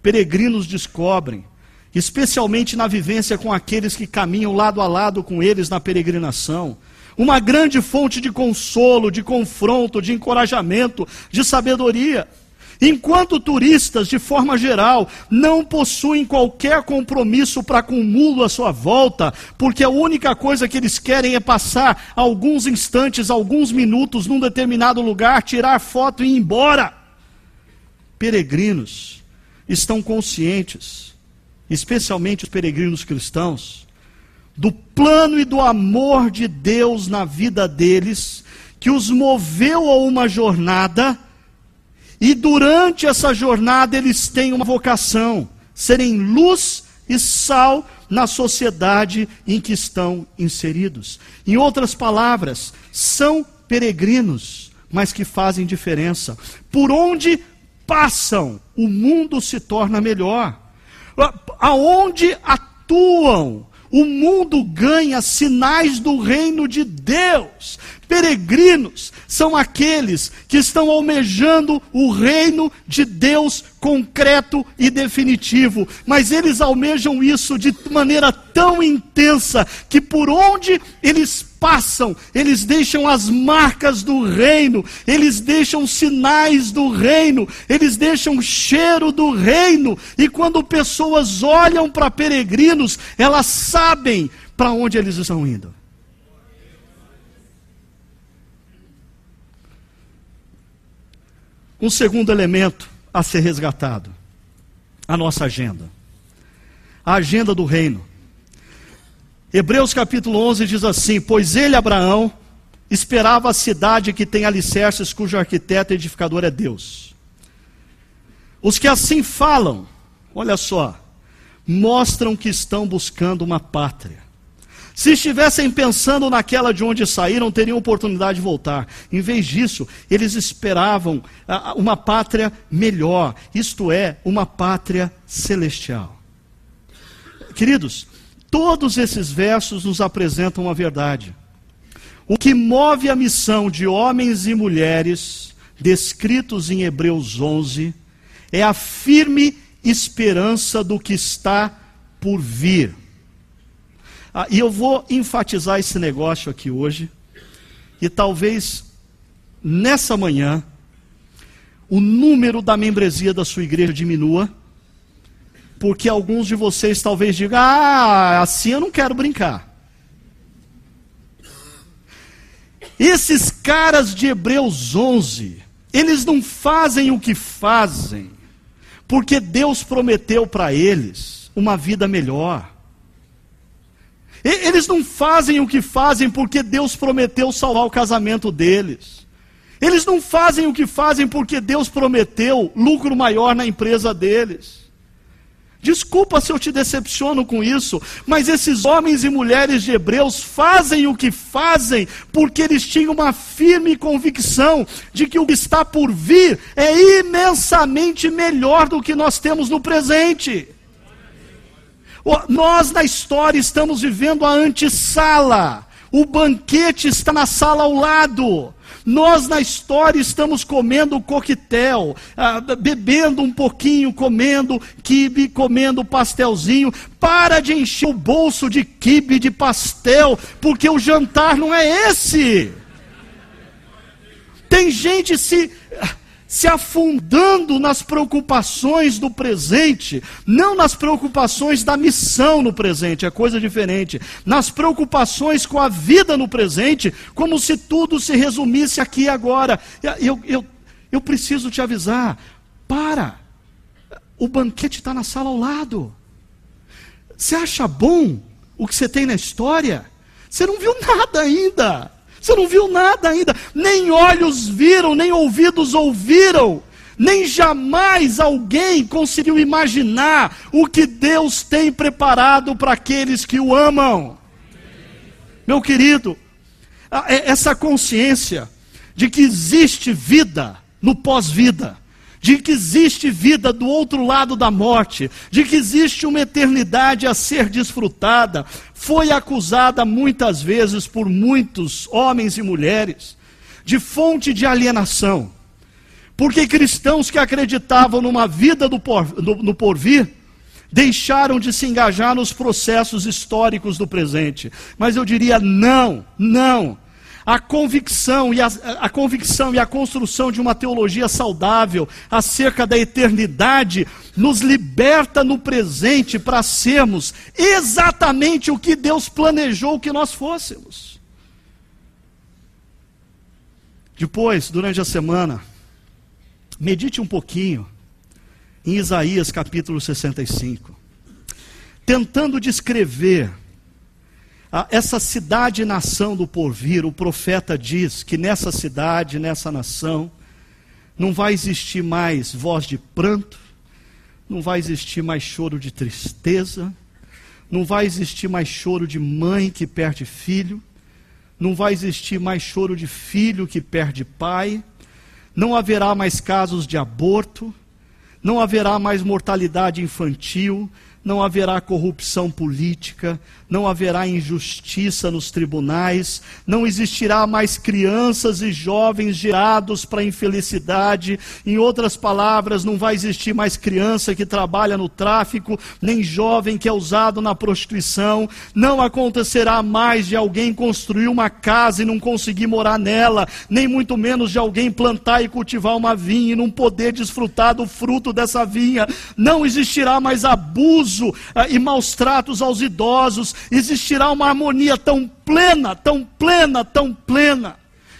[SPEAKER 2] peregrinos descobrem, especialmente na vivência com aqueles que caminham lado a lado com eles na peregrinação, uma grande fonte de consolo, de confronto, de encorajamento, de sabedoria. Enquanto turistas, de forma geral, não possuem qualquer compromisso para com o mundo à sua volta, porque a única coisa que eles querem é passar alguns instantes, alguns minutos num determinado lugar, tirar foto e ir embora. Peregrinos estão conscientes, especialmente os peregrinos cristãos, do plano e do amor de Deus na vida deles, que os moveu a uma jornada e durante essa jornada eles têm uma vocação: serem luz e sal na sociedade em que estão inseridos. Em outras palavras, são peregrinos, mas que fazem diferença. Por onde passam, o mundo se torna melhor. Aonde atuam, o mundo ganha sinais do reino de Deus. Peregrinos são aqueles que estão almejando o reino de Deus concreto e definitivo, mas eles almejam isso de maneira tão intensa que por onde eles passam, eles deixam as marcas do reino, eles deixam sinais do reino, eles deixam cheiro do reino, e quando pessoas olham para peregrinos, elas sabem para onde eles estão indo. Um segundo elemento a ser resgatado: a nossa agenda. A agenda do reino. Hebreus capítulo 11 diz assim: Pois ele, Abraão, esperava a cidade que tem alicerces, cujo arquiteto e edificador é Deus. Os que assim falam, olha só, mostram que estão buscando uma pátria. Se estivessem pensando naquela de onde saíram, teriam oportunidade de voltar. Em vez disso, eles esperavam uma pátria melhor, isto é, uma pátria celestial. Queridos, todos esses versos nos apresentam a verdade. O que move a missão de homens e mulheres, descritos em Hebreus 11, é a firme esperança do que está por vir. Ah, e eu vou enfatizar esse negócio aqui hoje, e talvez nessa manhã o número da membresia da sua igreja diminua, porque alguns de vocês talvez digam: ah, assim eu não quero brincar. Esses caras de Hebreus 11, eles não fazem o que fazem, porque Deus prometeu para eles uma vida melhor. Eles não fazem o que fazem porque Deus prometeu salvar o casamento deles. Eles não fazem o que fazem porque Deus prometeu lucro maior na empresa deles. Desculpa se eu te decepciono com isso, mas esses homens e mulheres de Hebreus fazem o que fazem porque eles tinham uma firme convicção de que o que está por vir é imensamente melhor do que nós temos no presente. Nós na história estamos vivendo a antessala. O banquete está na sala ao lado. Nós na história estamos comendo coquetel, ah, bebendo um pouquinho, comendo quibe, comendo pastelzinho. Para de encher o bolso de quibe, de pastel, porque o jantar não é esse. Tem gente se se afundando nas preocupações do presente, não nas preocupações da missão no presente, é coisa diferente, nas preocupações com a vida no presente, como se tudo se resumisse aqui e agora. Eu, eu, eu preciso te avisar: para, o banquete está na sala ao lado. Você acha bom o que você tem na história? Você não viu nada ainda. Você não viu nada ainda, nem olhos viram, nem ouvidos ouviram, nem jamais alguém conseguiu imaginar o que Deus tem preparado para aqueles que o amam. Meu querido, é essa consciência de que existe vida no pós-vida, de que existe vida do outro lado da morte, de que existe uma eternidade a ser desfrutada, foi acusada muitas vezes por muitos homens e mulheres de fonte de alienação. Porque cristãos que acreditavam numa vida do por, no, no porvir, deixaram de se engajar nos processos históricos do presente. Mas eu diria não, não. A convicção, e a, a convicção e a construção de uma teologia saudável acerca da eternidade nos liberta no presente para sermos exatamente o que Deus planejou que nós fôssemos. Depois, durante a semana, medite um pouquinho em Isaías capítulo 65, tentando descrever essa cidade-nação do porvir, o profeta diz que nessa cidade, nessa nação, não vai existir mais voz de pranto, não vai existir mais choro de tristeza, não vai existir mais choro de mãe que perde filho, não vai existir mais choro de filho que perde pai, não haverá mais casos de aborto, não haverá mais mortalidade infantil, não haverá corrupção política, não haverá injustiça nos tribunais, não existirá mais crianças e jovens gerados para infelicidade. Em outras palavras, não vai existir mais criança que trabalha no tráfico, nem jovem que é usado na prostituição. Não acontecerá mais de alguém construir uma casa e não conseguir morar nela, nem muito menos de alguém plantar e cultivar uma vinha e não poder desfrutar do fruto dessa vinha. Não existirá mais abuso ah, e maus tratos aos idosos existirá uma harmonia tão plena, tão plena, tão plena,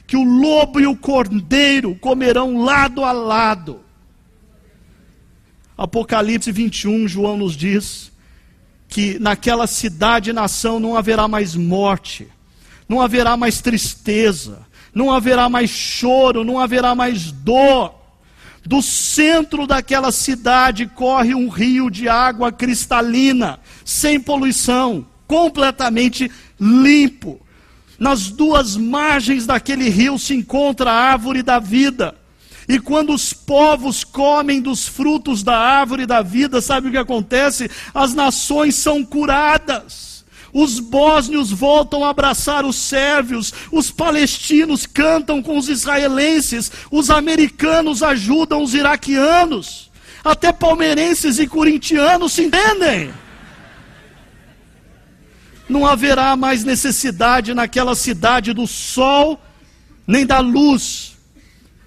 [SPEAKER 2] que o lobo e o cordeiro comerão lado a lado. Apocalipse 21, João nos diz que naquela cidade e nação não haverá mais morte, não haverá mais tristeza, não haverá mais choro, não haverá mais dor. Do centro daquela cidade corre um rio de água cristalina, sem poluição completamente limpo. Nas duas margens daquele rio se encontra a árvore da vida. E quando os povos comem dos frutos da árvore da vida, sabe o que acontece? As nações são curadas. Os bósnios voltam a abraçar os sérvios, os palestinos cantam com os israelenses, os americanos ajudam os iraquianos, até palmeirenses e corintianos se entendem não haverá mais necessidade naquela cidade do sol nem da luz,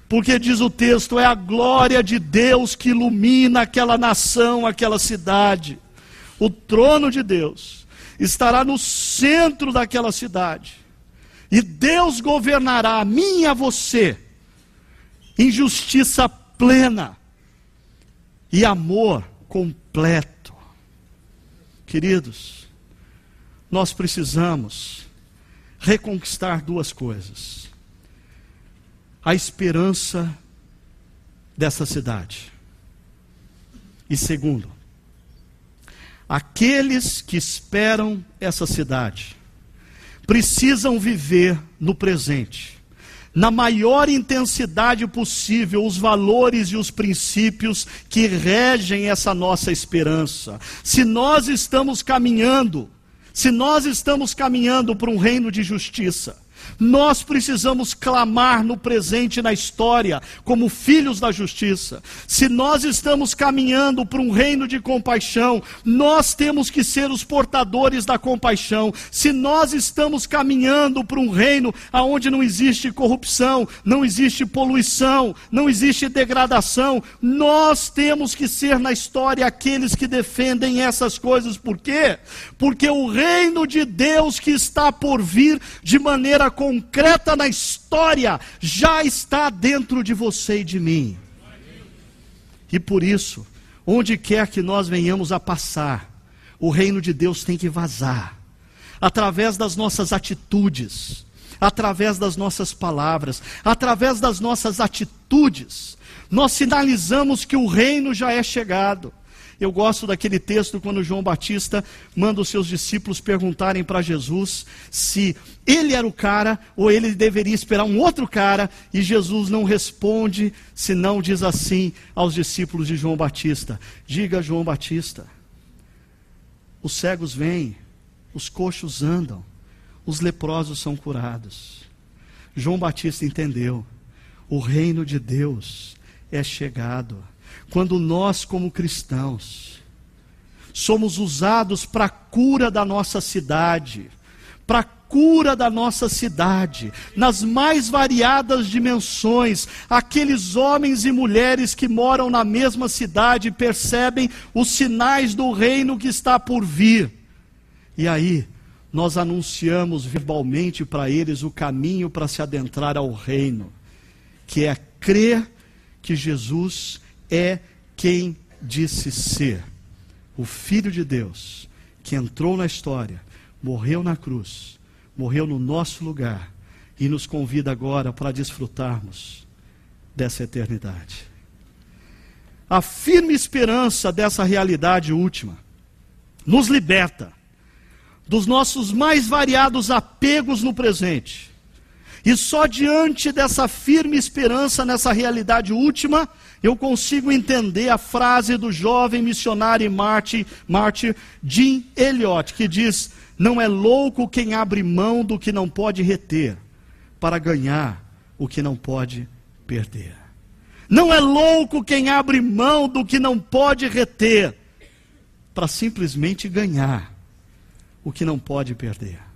[SPEAKER 2] porque diz o texto, é a glória de Deus que ilumina aquela nação, aquela cidade. O trono de Deus estará no centro daquela cidade, e Deus governará a mim e a você em justiça plena e amor completo. Queridos, nós precisamos reconquistar duas coisas: a esperança dessa cidade, e segundo, Aqueles que esperam essa cidade precisam viver no presente, na maior intensidade possível, os valores e os princípios que regem essa nossa esperança. Se nós estamos caminhando, se nós estamos caminhando para um reino de justiça, nós precisamos clamar no presente na história, como filhos da justiça. Se nós estamos caminhando para um reino de compaixão, nós temos que ser os portadores da compaixão. Se nós estamos caminhando para um reino onde não existe corrupção, não existe poluição, não existe degradação, nós temos que ser na história aqueles que defendem essas coisas. Por quê? Porque o reino de Deus que está por vir de maneira concreta na história já está dentro de você e de mim. E por isso, onde quer que nós venhamos a passar, o reino de Deus tem que vazar, através das nossas atitudes, através das nossas palavras, através das nossas atitudes, nós sinalizamos que o reino já é chegado. Eu gosto daquele texto quando João Batista manda os seus discípulos perguntarem para Jesus se ele era o cara ou ele deveria esperar um outro cara, e Jesus não responde, senão diz assim aos discípulos de João Batista: Diga João Batista, os cegos vêm, os coxos andam, os leprosos são curados. João Batista entendeu: o reino de Deus é chegado quando nós, como cristãos, somos usados para a cura da nossa cidade, para a cura da nossa cidade, nas mais variadas dimensões, aqueles homens e mulheres que moram na mesma cidade percebem os sinais do reino que está por vir. E aí, nós anunciamos verbalmente para eles o caminho para se adentrar ao reino, que é crer que Jesus é quem disse ser o Filho de Deus, que entrou na história, morreu na cruz, morreu no nosso lugar e nos convida agora para desfrutarmos dessa eternidade. A firme esperança dessa realidade última nos liberta dos nossos mais variados apegos no presente. E só diante dessa firme esperança nessa realidade última eu consigo entender a frase do jovem missionário e mártir, Jim Elliot, que diz: Não é louco quem abre mão do que não pode reter, para ganhar o que não pode perder. Não é louco quem abre mão do que não pode reter, para simplesmente ganhar o que não pode perder.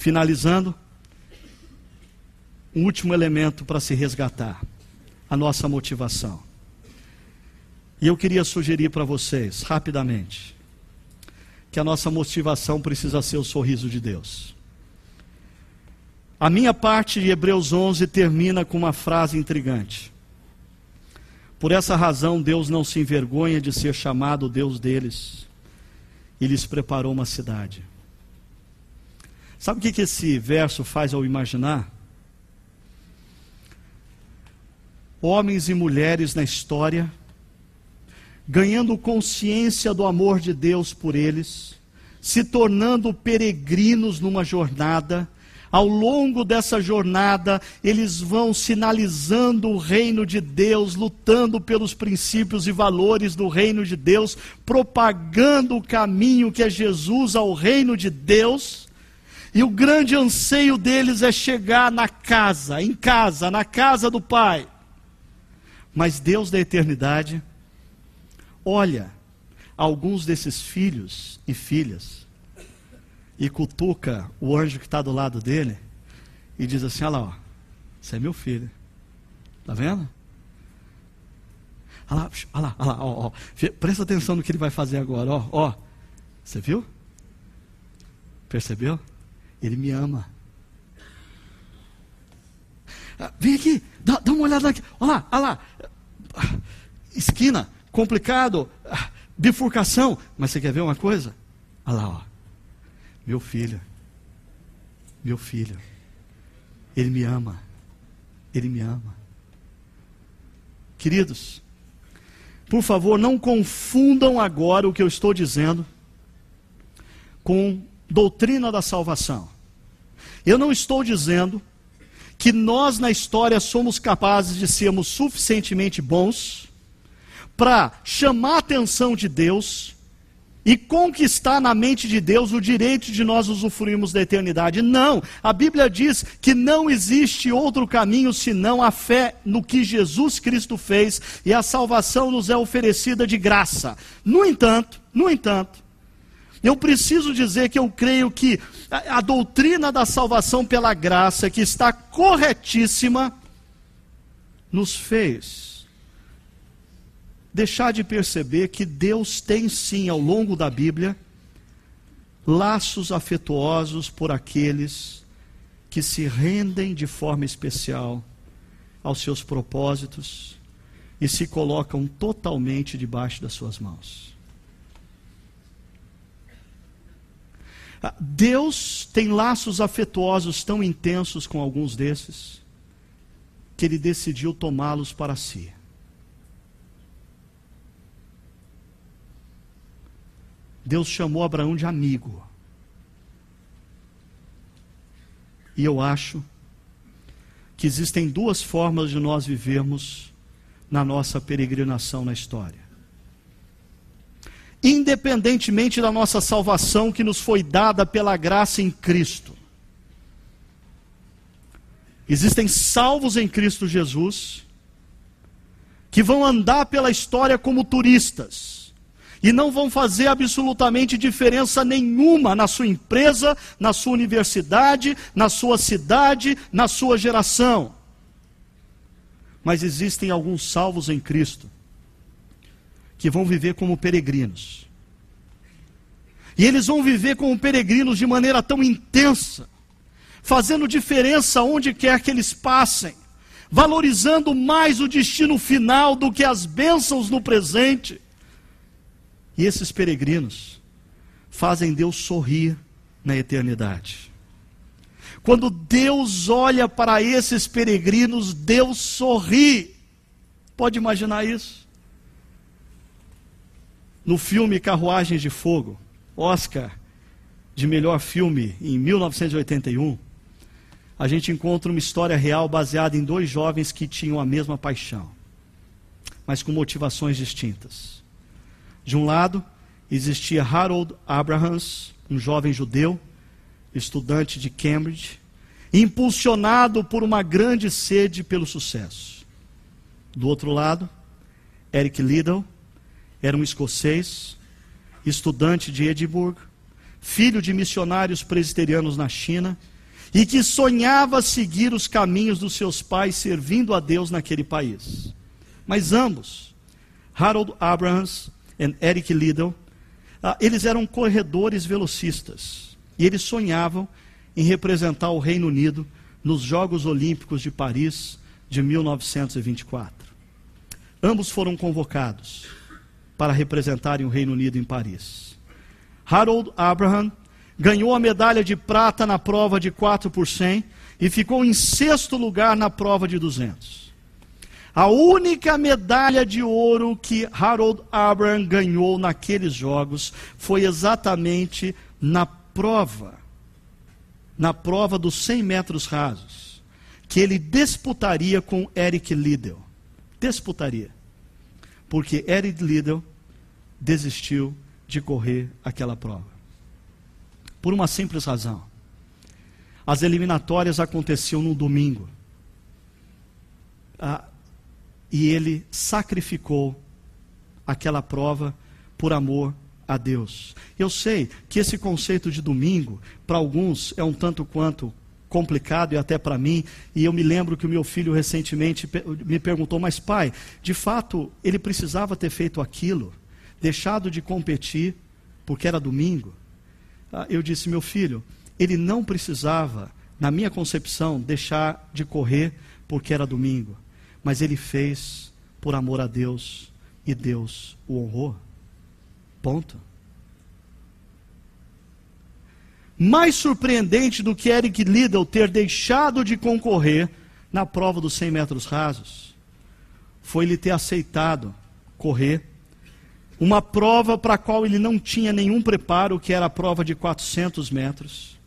[SPEAKER 2] Finalizando, um último elemento para se resgatar: a nossa motivação. E eu queria sugerir para vocês, rapidamente, que a nossa motivação precisa ser o sorriso de Deus. A minha parte de Hebreus 11 termina com uma frase intrigante. Por essa razão, Deus não se envergonha de ser chamado Deus deles e lhes preparou uma cidade. Sabe o que, esse verso faz ao imaginar? homens e mulheres na história, ganhando consciência do amor de Deus por eles, se tornando peregrinos numa jornada. Ao longo dessa jornada, eles vão sinalizando o reino de Deus, lutando pelos princípios e valores do reino de Deus, propagando o caminho que é Jesus ao reino de Deus. E o grande anseio deles é chegar na casa, em casa, na casa do Pai. Mas Deus da eternidade olha alguns desses filhos e filhas e cutuca o anjo que está do lado dele e diz assim: Olha lá, ó, você é meu filho. Está vendo? Olha lá, olha lá, olha lá ó, ó. presta atenção no que ele vai fazer agora. Ó, ó. Você viu? Percebeu? Ele me ama. Ah, vem aqui, dá, dá uma olhada aqui. Olha lá, olha lá. Esquina, complicado, ah, bifurcação. Mas você quer ver uma coisa? Olha lá, ó. Meu filho, meu filho, ele me ama, ele me ama. Queridos, por favor, não confundam agora o que eu estou dizendo com doutrina da salvação. Eu não estou dizendo que nós na história somos capazes de sermos suficientemente bons para chamar a atenção de Deus e conquistar na mente de Deus o direito de nós usufruirmos da eternidade. Não, a Bíblia diz que não existe outro caminho senão a fé no que Jesus Cristo fez e a salvação nos é oferecida de graça. No entanto, no entanto, eu preciso dizer que eu creio que a, a doutrina da salvação pela graça, que está corretíssima, nos fez deixar de perceber que Deus tem sim, ao longo da Bíblia, laços afetuosos por aqueles que se rendem de forma especial aos seus propósitos e se colocam totalmente debaixo das suas mãos. Deus tem laços afetuosos tão intensos com alguns desses, que ele decidiu tomá-los para si. Deus chamou Abraão de amigo. E eu acho que existem duas formas de nós vivermos na nossa peregrinação na história. Independentemente da nossa salvação que nos foi dada pela graça em Cristo, existem salvos em Cristo Jesus que vão andar pela história como turistas e não vão fazer absolutamente diferença nenhuma na sua empresa, na sua universidade, na sua cidade, na sua geração. Mas existem alguns salvos em Cristo que vão viver como peregrinos. E eles vão viver como peregrinos de maneira tão intensa, fazendo diferença onde quer que eles passem, valorizando mais o destino final do que as bênçãos no presente e esses peregrinos fazem Deus sorrir na eternidade. Quando Deus olha para esses peregrinos, Deus sorri. Pode imaginar isso? No filme Carruagens de Fogo, Oscar de melhor filme em 1981, a gente encontra uma história real baseada em dois jovens que tinham a mesma paixão, mas com motivações distintas. De um lado, existia Harold Abrahams, um jovem judeu, estudante de Cambridge, impulsionado por uma grande sede pelo sucesso. Do outro lado, Eric Liddell era um escocês, estudante de Edimburgo, filho de missionários presbiterianos na China, e que sonhava seguir os caminhos dos seus pais servindo a Deus naquele país. Mas ambos, Harold Abrahams e Eric Liddell, ah, eles eram corredores velocistas e eles sonhavam em representar o Reino Unido nos Jogos Olímpicos de Paris de 1924. Ambos foram convocados para representarem o Reino Unido em Paris. Harold Abraham ganhou a medalha de prata na prova de 4 por 100 e ficou em sexto lugar na prova de 200. A única medalha de ouro que Harold Abraham ganhou naqueles jogos foi exatamente na prova, na prova dos 100 metros rasos, que ele disputaria com Eric Liddell. Disputaria. Porque Eric Liddell desistiu de correr aquela prova. Por uma simples razão. As eliminatórias aconteciam no domingo. Ah, e ele sacrificou aquela prova por amor a Deus. Eu sei que esse conceito de domingo, para alguns, é um tanto quanto complicado e até para mim, e eu me lembro que o meu filho recentemente me perguntou: Mas pai, de fato ele precisava ter feito aquilo, deixado de competir, porque era domingo? Ah, eu disse: Meu filho, ele não precisava, na minha concepção, deixar de correr porque era domingo mas ele fez por amor a Deus e Deus o honrou. Ponto. Mais surpreendente do que Eric Liddell ter deixado de concorrer na prova dos 100 metros rasos foi ele ter aceitado correr uma prova para a qual ele não tinha nenhum preparo, que era a prova de 400 metros.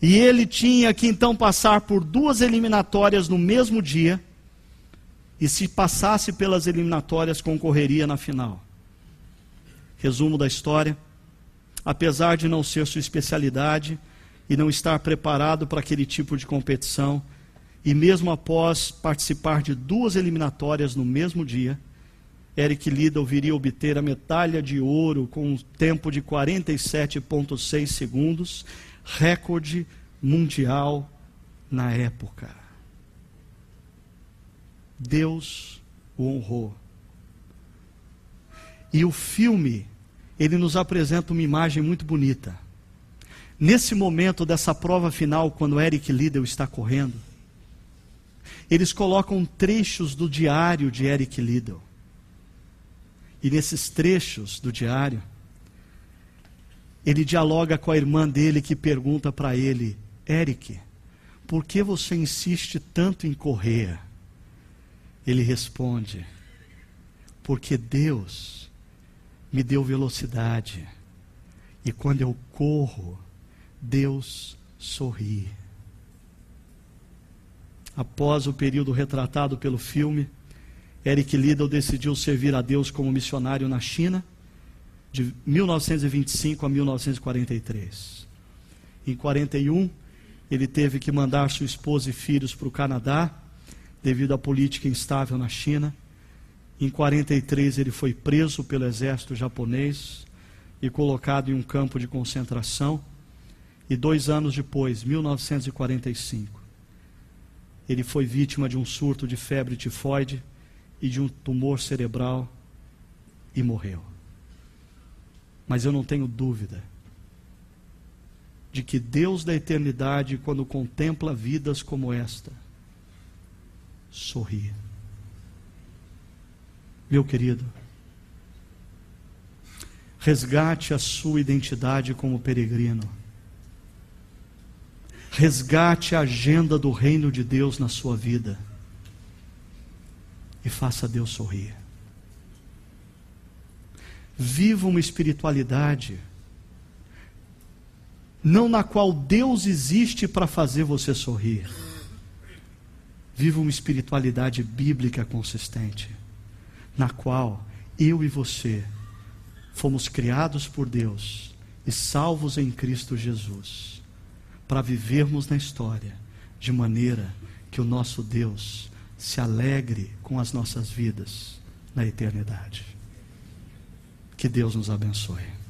[SPEAKER 2] E ele tinha que então passar por duas eliminatórias no mesmo dia. E se passasse pelas eliminatórias, concorreria na final. Resumo da história: apesar de não ser sua especialidade e não estar preparado para aquele tipo de competição, e mesmo após participar de duas eliminatórias no mesmo dia, Eric Liddell viria obter a medalha de ouro com um tempo de 47,6 segundos, recorde mundial na época. Deus o honrou. E o filme, ele nos apresenta uma imagem muito bonita. Nesse momento dessa prova final, quando Eric Liddell está correndo, eles colocam trechos do diário de Eric Liddell. E nesses trechos do diário, ele dialoga com a irmã dele que pergunta para ele: Eric, por que você insiste tanto em correr? Ele responde: Porque Deus me deu velocidade. E quando eu corro, Deus sorri. Após o período retratado pelo filme, Eric Liddell decidiu servir a Deus como missionário na China, de 1925 a 1943. Em 41, ele teve que mandar sua esposa e filhos para o Canadá, devido à política instável na China. Em 43, ele foi preso pelo exército japonês e colocado em um campo de concentração. E dois anos depois, 1945, ele foi vítima de um surto de febre tifoide e de um tumor cerebral e morreu. Mas eu não tenho dúvida de que Deus da eternidade, quando contempla vidas como esta, sorri. Meu querido, resgate a sua identidade como peregrino. Resgate a agenda do reino de Deus na sua vida e faça Deus sorrir. Viva uma espiritualidade não na qual Deus existe para fazer você sorrir. Viva uma espiritualidade bíblica consistente, na qual eu e você fomos criados por Deus e salvos em Cristo Jesus, para vivermos na história de maneira que o nosso Deus se alegre com as nossas vidas na eternidade. Que Deus nos abençoe.